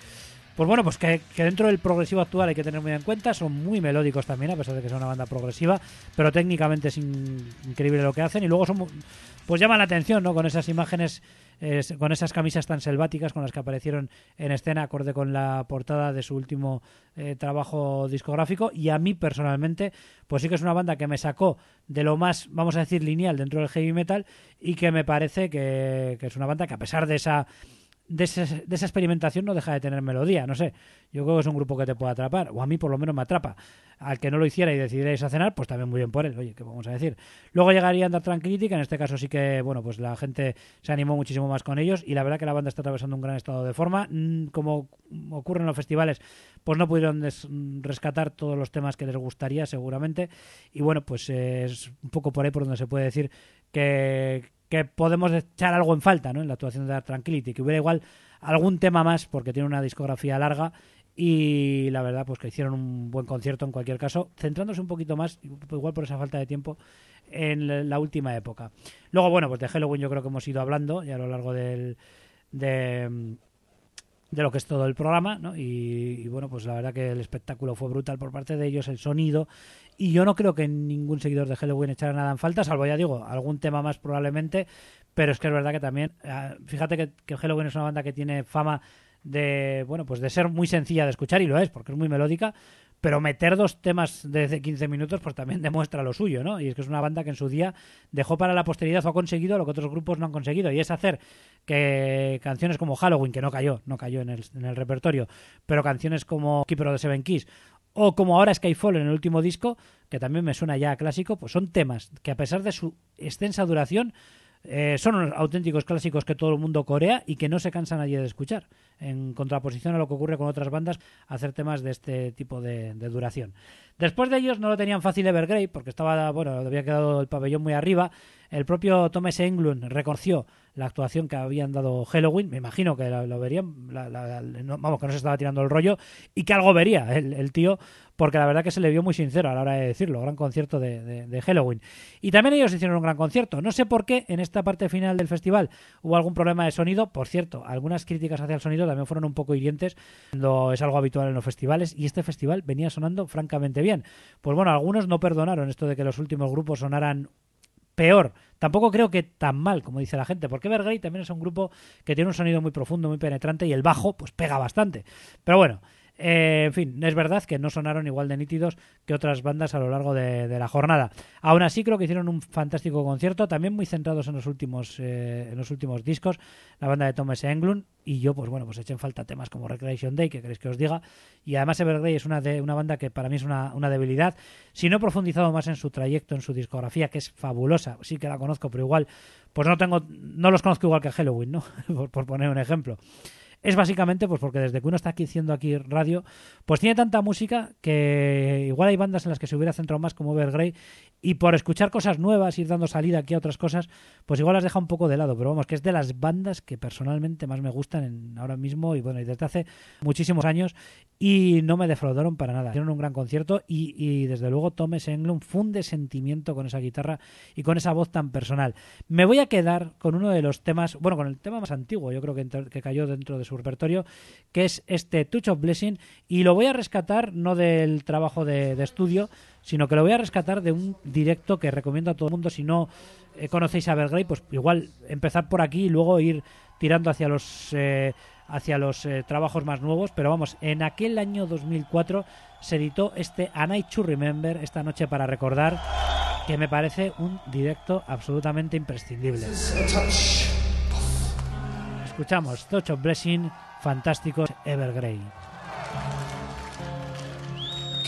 pues bueno, pues que, dentro del progresivo actual hay que tener muy en cuenta, son muy melódicos también, a pesar de que sea una banda progresiva, pero técnicamente es in- increíble lo que hacen y luego son, pues llaman la atención, ¿no? Con esas imágenes, eh, con esas camisas tan selváticas con las que aparecieron en escena, acorde con la portada de su último eh, trabajo discográfico y a mí personalmente, pues sí que es una banda que me sacó de lo más, vamos a decir, lineal dentro del heavy metal y que me parece que es una banda que a pesar de esa de, de esa experimentación no deja de tener melodía, no sé. Yo creo que es un grupo que te puede atrapar, o a mí por lo menos me atrapa. Al que no lo hiciera y decidierais a cenar, pues también muy bien por él, oye, ¿qué vamos a decir? Luego llegaría Andar Tranquility, que en este caso sí que, bueno, pues la gente se animó muchísimo más con ellos y la verdad que la banda está atravesando un gran estado de forma. Mm, Como ocurre en los festivales, pues no pudieron des- rescatar todos los temas que les gustaría, seguramente. Y bueno, pues eh, es un poco por ahí por donde se puede decir que, que podemos echar algo en falta ¿no? en la actuación de Dark Tranquility, que hubiera igual algún tema más, porque tiene una discografía larga y la verdad pues que hicieron un buen concierto en cualquier caso, centrándose un poquito más, igual por esa falta de tiempo, en la- última época. Luego, bueno, pues de Halloween yo creo que hemos ido hablando ya a lo largo del... De, de lo que es todo el programa, ¿no? Y, bueno, pues la verdad que el espectáculo fue brutal por parte de ellos, el sonido, y yo no creo que ningún seguidor de Halloween echara nada en falta, salvo ya digo, algún tema más probablemente, pero es que es verdad que también, ah, fíjate que, que Halloween es una banda que tiene fama de, bueno, pues de ser muy sencilla de escuchar y lo es, porque es muy melódica, pero meter dos temas de 15 minutos pues también demuestra lo suyo, ¿no? Y es que es una banda que en su día dejó para la posteridad o ha conseguido lo que otros grupos no han conseguido y es hacer que canciones como Halloween, que no cayó, no cayó en el, en el repertorio, pero canciones como Keeper of the Seven Keys o como ahora Skyfall en el último disco, que también me suena ya a clásico, pues son temas que a pesar de su extensa duración eh, son unos auténticos clásicos que todo el mundo corea y que no se cansa nadie de escuchar, en contraposición a lo que ocurre con otras bandas, hacer temas de este tipo de, duración. Después de ellos no lo tenían fácil Evergrey, porque estaba, bueno, había quedado el pabellón muy arriba. El propio Thomas Englund reconoció la actuación que habían dado Halloween, me imagino que lo, verían, la- no- vamos, que no se estaba tirando el rollo y que algo vería el, tío, porque la verdad que se le vio muy sincero a la hora de decirlo, gran concierto de, de- de Halloween. Y también ellos hicieron un gran concierto. No sé por qué en esta parte final del festival hubo algún problema de sonido. Por cierto, algunas críticas hacia el sonido también fueron un poco hirientes, cuando es algo habitual en los festivales, y este festival venía sonando francamente bien. Pues bueno, algunos no perdonaron esto de que los últimos grupos sonaran peor. Tampoco creo que tan mal, como dice la gente, porque Evergrey también es un grupo que tiene un sonido muy profundo, muy penetrante y el bajo pues pega bastante. Pero bueno, eh, en fin, es verdad que no sonaron igual de nítidos que otras bandas a lo largo de, la jornada. Aún así creo que hicieron un fantástico concierto, también muy centrados en los últimos eh, en los últimos discos, la banda de Thomas Englund y yo pues bueno, pues eché en falta temas como Recreation Day, que queréis que os diga, y además Evergrey es una de una banda que para mí es una, una debilidad. Si no he profundizado más en su trayecto, en su discografía, que es fabulosa, sí que la conozco, pero igual pues no tengo no los conozco igual que Halloween, ¿no? por poner un ejemplo es básicamente pues porque desde que uno está aquí haciendo aquí radio, pues tiene tanta música que igual hay bandas en las que se hubiera centrado más como Evergrey y por escuchar cosas nuevas, ir dando salida aquí a otras cosas, pues igual las deja un poco de lado, pero vamos, que es de las bandas que personalmente más me gustan en- ahora mismo y bueno, y desde hace muchísimos años y no me defraudaron para nada. Hicieron un gran concierto y, y desde luego Thomas Englund funde sentimiento con esa guitarra y con esa voz tan personal. Me voy a quedar con uno de los temas, bueno, con el tema más antiguo, yo creo que, que cayó dentro de su repertorio, que es este Touch of Blessing, y lo voy a rescatar no del trabajo de, de estudio, sino que lo voy a rescatar de un directo que recomiendo a todo el mundo. Si no eh, conocéis a Evergrey, pues igual empezar por aquí y luego ir tirando hacia los eh, hacia los eh, trabajos más nuevos. Pero vamos, en aquel año 2004 se editó este A Night to Remember, esta noche para recordar, que me parece un directo absolutamente imprescindible. Escuchamos Touch of Blessing, fantásticos Evergrey.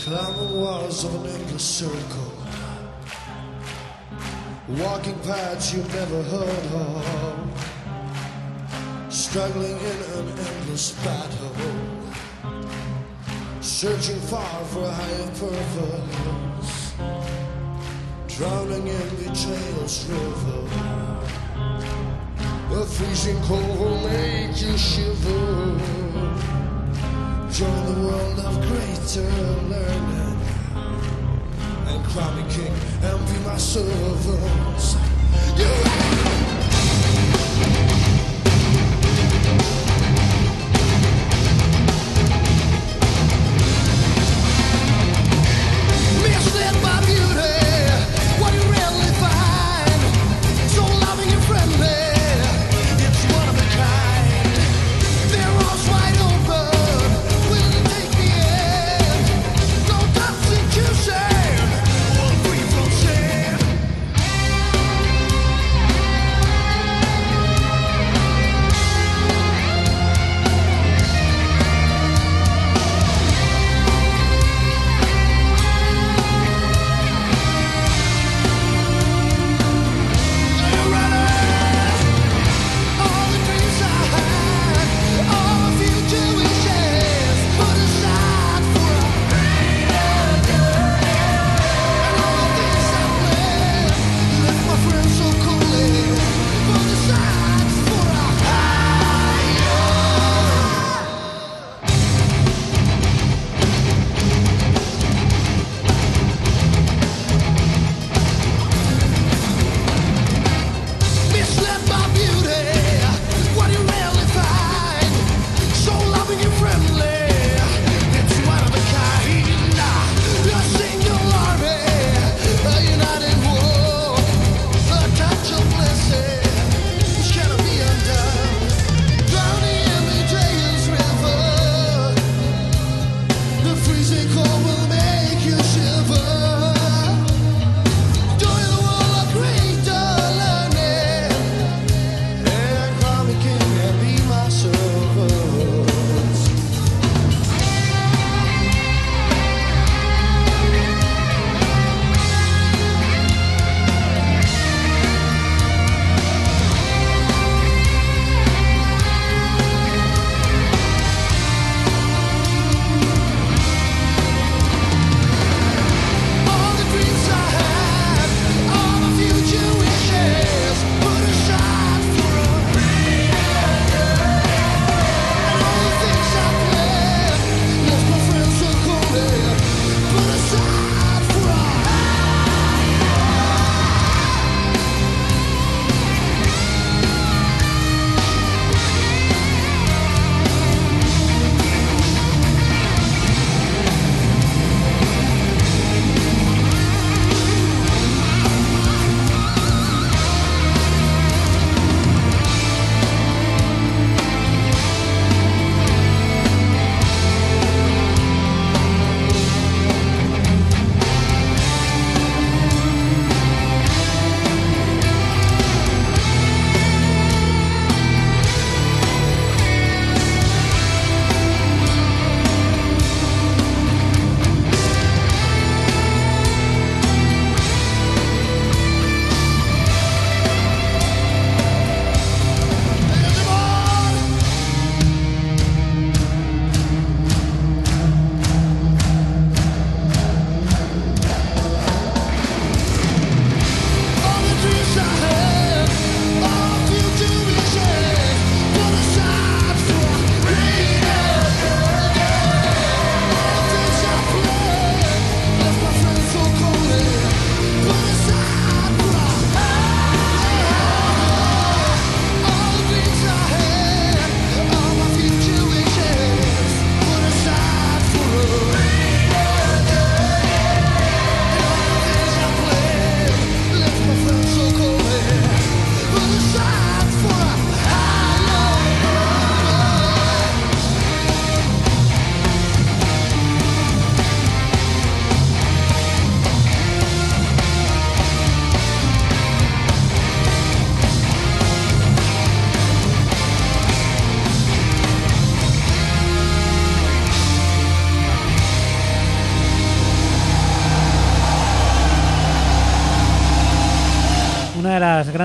Walls of an endless circle. Walking paths you've never heard of. Struggling in an endless battle. Searching far for a higher purpose. Drowning in betrayal's river. The freezing cold will make you shiver. Join the world of greater learning and crown me king and be my servants. You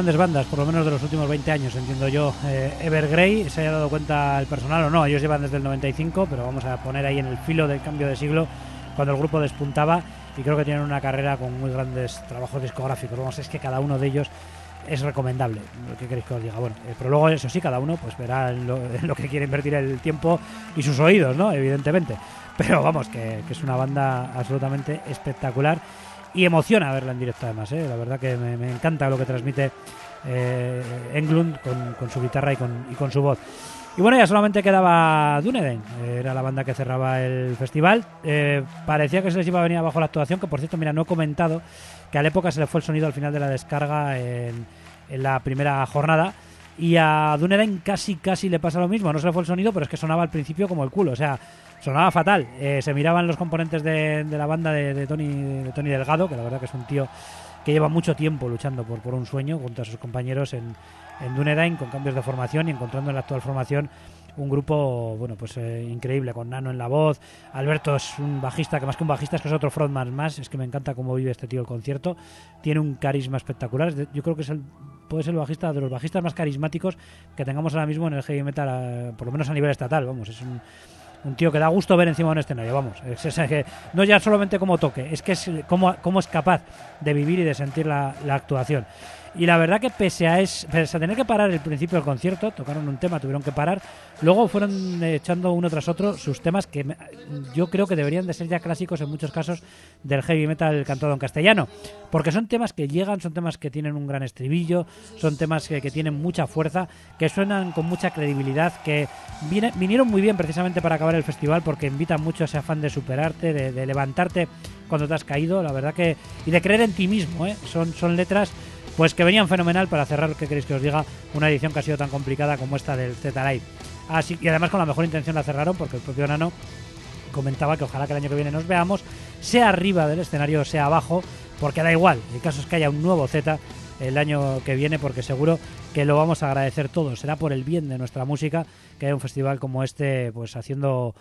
grandes bandas, por lo menos de los últimos 20 años, entiendo yo. Eh, Evergrey, se haya dado cuenta el personal o no, ellos llevan desde el 95, pero vamos a poner ahí en el filo del cambio de siglo, cuando el grupo despuntaba, y creo que tienen una carrera con muy grandes trabajos discográficos. Vamos, es que cada uno de ellos es recomendable. ¿Qué queréis que os diga? Bueno, eh, pero luego, eso sí, cada uno pues verá lo, lo que quiere invertir el tiempo y sus oídos, ¿no? Evidentemente. Pero vamos, que, que es una banda absolutamente espectacular y emociona verla en directo además, ¿eh? la verdad que me, me encanta lo que transmite eh, Englund con, con su guitarra y con, y con su voz. Y bueno, ya solamente quedaba Dunedin, era la banda que cerraba el festival. Eh, parecía que se les iba a venir abajo la actuación, que por cierto, mira, no he comentado que a la época se le fue el sonido al final de la descarga en, en la primera jornada. Y a Dunedin casi, casi le pasa lo mismo. No se le fue el sonido, pero es que sonaba al principio como el culo. O sea, sonaba fatal. Eh, se miraban los componentes de, la banda de, Tony, de Tony Delgado, que la verdad que es un tío que lleva mucho tiempo luchando por, por un sueño junto a sus compañeros en, en Dunedain con cambios de formación y encontrando en la actual formación un grupo bueno pues eh, increíble con Nano en la voz. Alberto es un bajista que más que un bajista es que es otro frontman más. Es que me encanta cómo vive este tío el concierto. Tiene un carisma espectacular. Yo creo que es el puede ser el bajista de los bajistas más carismáticos que tengamos ahora mismo en el heavy metal por lo menos a nivel estatal vamos es un un tío que da gusto ver encima de un escenario, vamos. Es, es no ya solamente como toque, es que es cómo, cómo es capaz de vivir y de sentir la actuación. Y la verdad que pese a, es, pese a tener que parar el principio del concierto, tocaron un tema, tuvieron que parar, luego fueron eh, echando uno tras otro sus temas que yo creo que deberían de ser ya clásicos en muchos casos del heavy metal cantado en castellano, porque son temas que llegan, son temas que tienen un gran estribillo, son temas que, que tienen mucha fuerza, que suenan con mucha credibilidad, que vinieron muy bien precisamente para acabar el festival porque invitan mucho a ese afán de superarte, de, de levantarte cuando te has caído, la verdad que y de creer en ti mismo, ¿eh? son son letras pues que venían fenomenal para cerrar, ¿qué queréis que os diga? Una edición que ha sido tan complicada como esta del Z Live. Así, y además con la mejor intención la cerraron porque el propio Nano comentaba que ojalá que el año que viene nos veamos, sea arriba del escenario o sea abajo, porque da igual, el caso es que haya un nuevo Z el año que viene, porque seguro que lo vamos a agradecer todos. Será por el bien de nuestra música que haya un festival como este, pues haciendo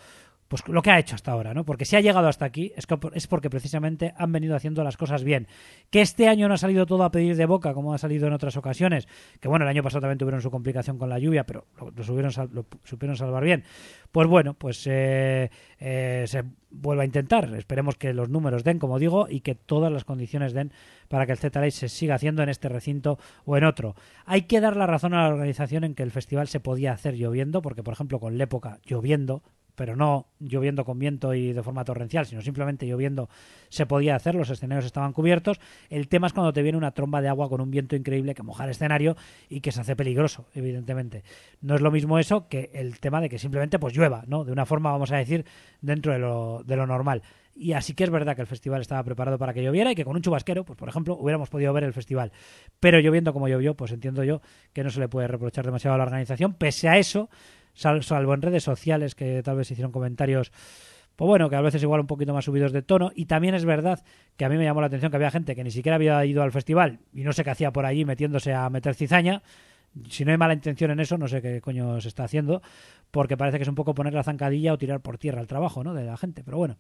pues lo que ha hecho hasta ahora, ¿no? Porque si ha llegado hasta aquí es, que, es porque precisamente han venido haciendo las cosas bien. Que este año no ha salido todo a pedir de boca, como ha salido en otras ocasiones. Que bueno, el año pasado también tuvieron su complicación con la lluvia, pero lo, lo supieron, salvar bien. Pues bueno, pues eh, eh, se vuelve a intentar. Esperemos que los números den, como digo, y que todas las condiciones den para que el Z se siga haciendo en este recinto o en otro. Hay que dar la razón a la organización en que el festival se podía hacer lloviendo, porque por ejemplo con la época lloviendo, pero no lloviendo con viento y de forma torrencial, sino simplemente lloviendo se podía hacer, los escenarios estaban cubiertos. El tema es cuando te viene una tromba de agua con un viento increíble que moja el escenario y que se hace peligroso, evidentemente. No es lo mismo eso que el tema de que simplemente pues llueva, ¿no? De una forma, vamos a decir, dentro de lo, de lo normal. Y así que es verdad que el festival estaba preparado para que lloviera y que con un chubasquero, pues por ejemplo, hubiéramos podido ver el festival. Pero lloviendo como llovió, pues entiendo yo que no se le puede reprochar demasiado a la organización. Pese a eso, salvo en redes sociales que tal vez hicieron comentarios pues bueno, que a veces igual un poquito más subidos de tono. Y también es verdad que a mí me llamó la atención que había gente que ni siquiera había ido al festival y no sé qué hacía por allí metiéndose a meter cizaña. Si no hay mala intención en eso, no sé qué coño se está haciendo, porque parece que es un poco poner la zancadilla o tirar por tierra el trabajo ¿no? de la gente. Pero bueno,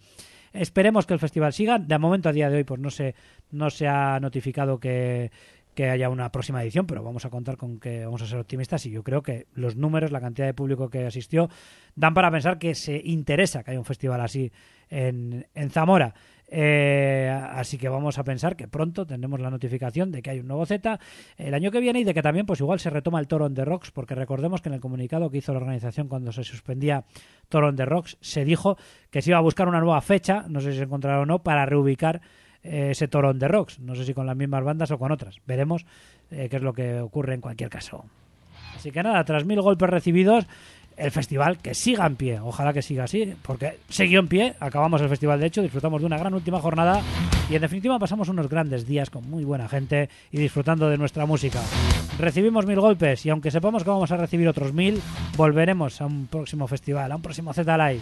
esperemos que el festival siga. De momento, a día de hoy, pues no se, no se ha notificado que, que haya una próxima edición, pero vamos a contar con que vamos a ser optimistas y yo creo que los números, la cantidad de público que asistió, dan para pensar que se interesa que haya un festival así en, en Zamora. Eh, así que vamos a pensar que pronto tendremos la notificación de que hay un nuevo Z el año que viene y de que también pues igual se retoma el Toro on the Rocks porque recordemos que en el comunicado que hizo la organización cuando se suspendía Toro on the Rocks se dijo que se iba a buscar una nueva fecha, no sé si se encontrará o no, para reubicar ese Toro on the Rocks, no sé si con las mismas bandas o con otras, veremos eh, qué es lo que ocurre en cualquier caso. Así que nada, tras mil golpes recibidos, el festival que siga en pie. Ojalá que siga así, porque siguió en pie. Acabamos el festival, de hecho, disfrutamos de una gran última jornada y en definitiva pasamos unos grandes días con muy buena gente y disfrutando de nuestra música. Recibimos mil golpes y aunque sepamos que vamos a recibir otros mil, volveremos a un próximo festival, a un próximo Z Live.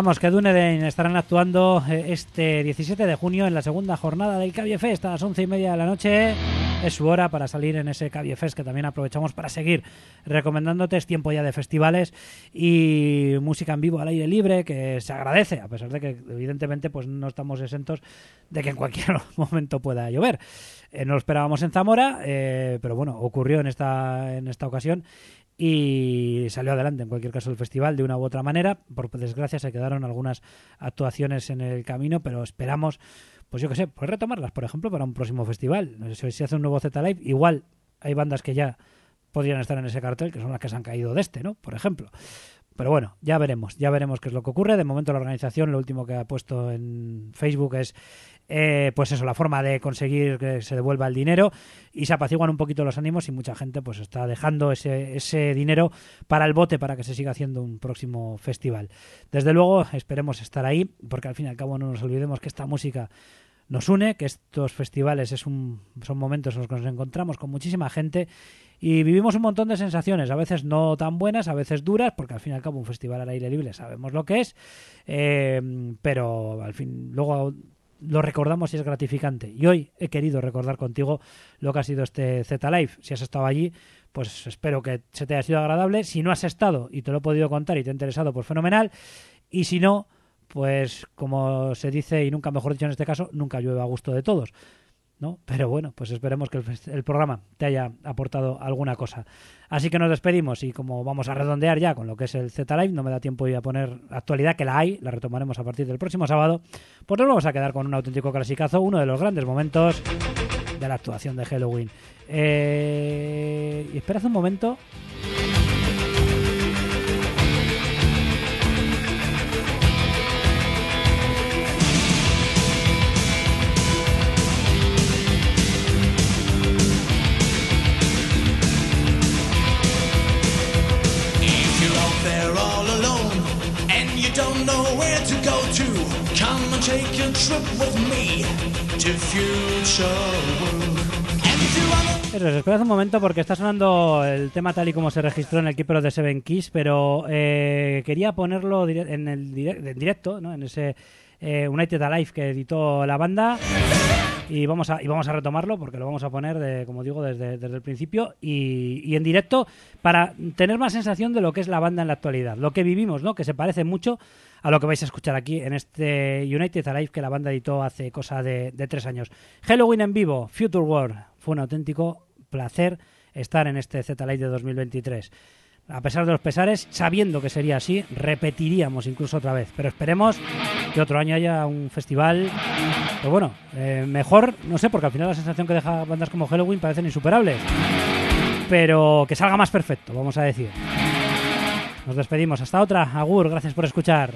Recordamos que Dunedin estarán actuando eh, este 17 de junio en la segunda jornada del Cabie Fest a las once y media de la noche. Es su hora para salir en ese Cabie Fest que también aprovechamos para seguir recomendándote. Es tiempo ya de festivales y música en vivo al aire libre que se agradece, a pesar de que evidentemente pues no estamos exentos de que en cualquier momento pueda llover. Eh, no lo esperábamos en Zamora, eh, pero bueno, ocurrió en esta, en esta ocasión y salió adelante en cualquier caso el festival de una u otra manera. Por desgracia se quedaron algunas actuaciones en el camino, pero esperamos, pues yo qué sé, pues retomarlas, por ejemplo, para un próximo festival. Si se hace un nuevo Z Live, igual hay bandas que ya podrían estar en ese cartel, que son las que se han caído de este, ¿no? Por ejemplo. Pero bueno, ya veremos, ya veremos qué es lo que ocurre. De momento la organización lo último que ha puesto en Facebook es eh, pues eso, la forma de conseguir que se devuelva el dinero y se apaciguan un poquito los ánimos y mucha gente pues está dejando ese, ese dinero para el bote para que se siga haciendo un próximo festival. Desde luego esperemos estar ahí porque al fin y al cabo no nos olvidemos que esta música nos une, que estos festivales es un, son momentos en los que nos encontramos con muchísima gente y vivimos un montón de sensaciones, a veces no tan buenas, a veces duras, porque al fin y al cabo un festival al aire libre sabemos lo que es, eh, pero al fin luego lo recordamos y es gratificante. Y hoy he querido recordar contigo lo que ha sido este Z Live. Si has estado allí, pues espero que se te haya sido agradable. Si no has estado y te lo he podido contar y te ha interesado, pues fenomenal. Y si no, pues como se dice, y nunca mejor dicho en este caso, nunca llueve a gusto de todos. ¿No? Pero bueno, pues esperemos que el, programa te haya aportado alguna cosa. Así que nos despedimos y como vamos a redondear ya con lo que es el Z Live, no me da tiempo hoy a poner actualidad, que la hay, la retomaremos a partir del próximo sábado, pues nos vamos a quedar con un auténtico clasicazo, uno de los grandes momentos de la actuación de Halloween. Eh, y esperad un momento. Es, esperad un momento porque está sonando el tema tal y como se registró en el Keeper de Seven Keys, pero eh, quería ponerlo en el direct- en directo, ¿no? ese eh, United Alive que editó la banda. Y vamos a, y vamos a retomarlo porque lo vamos a poner, de, como digo, desde, desde el principio y, y en directo para tener más sensación de lo que es la banda en la actualidad. Lo que vivimos, ¿no? Que se parece mucho a lo que vais a escuchar aquí en este United Alive que la banda editó hace cosa de, tres años. Halloween en vivo, Future World. Fue un auténtico placer estar en este Z Live de 2023. A pesar de los pesares, sabiendo que sería así, repetiríamos incluso otra vez. Pero esperemos que otro año haya un festival. Pero bueno, eh, mejor, no sé, porque al final la sensación que deja bandas como Halloween parecen insuperables. Pero que salga más perfecto, vamos a decir. Nos despedimos. Hasta otra. Agur, gracias por escuchar.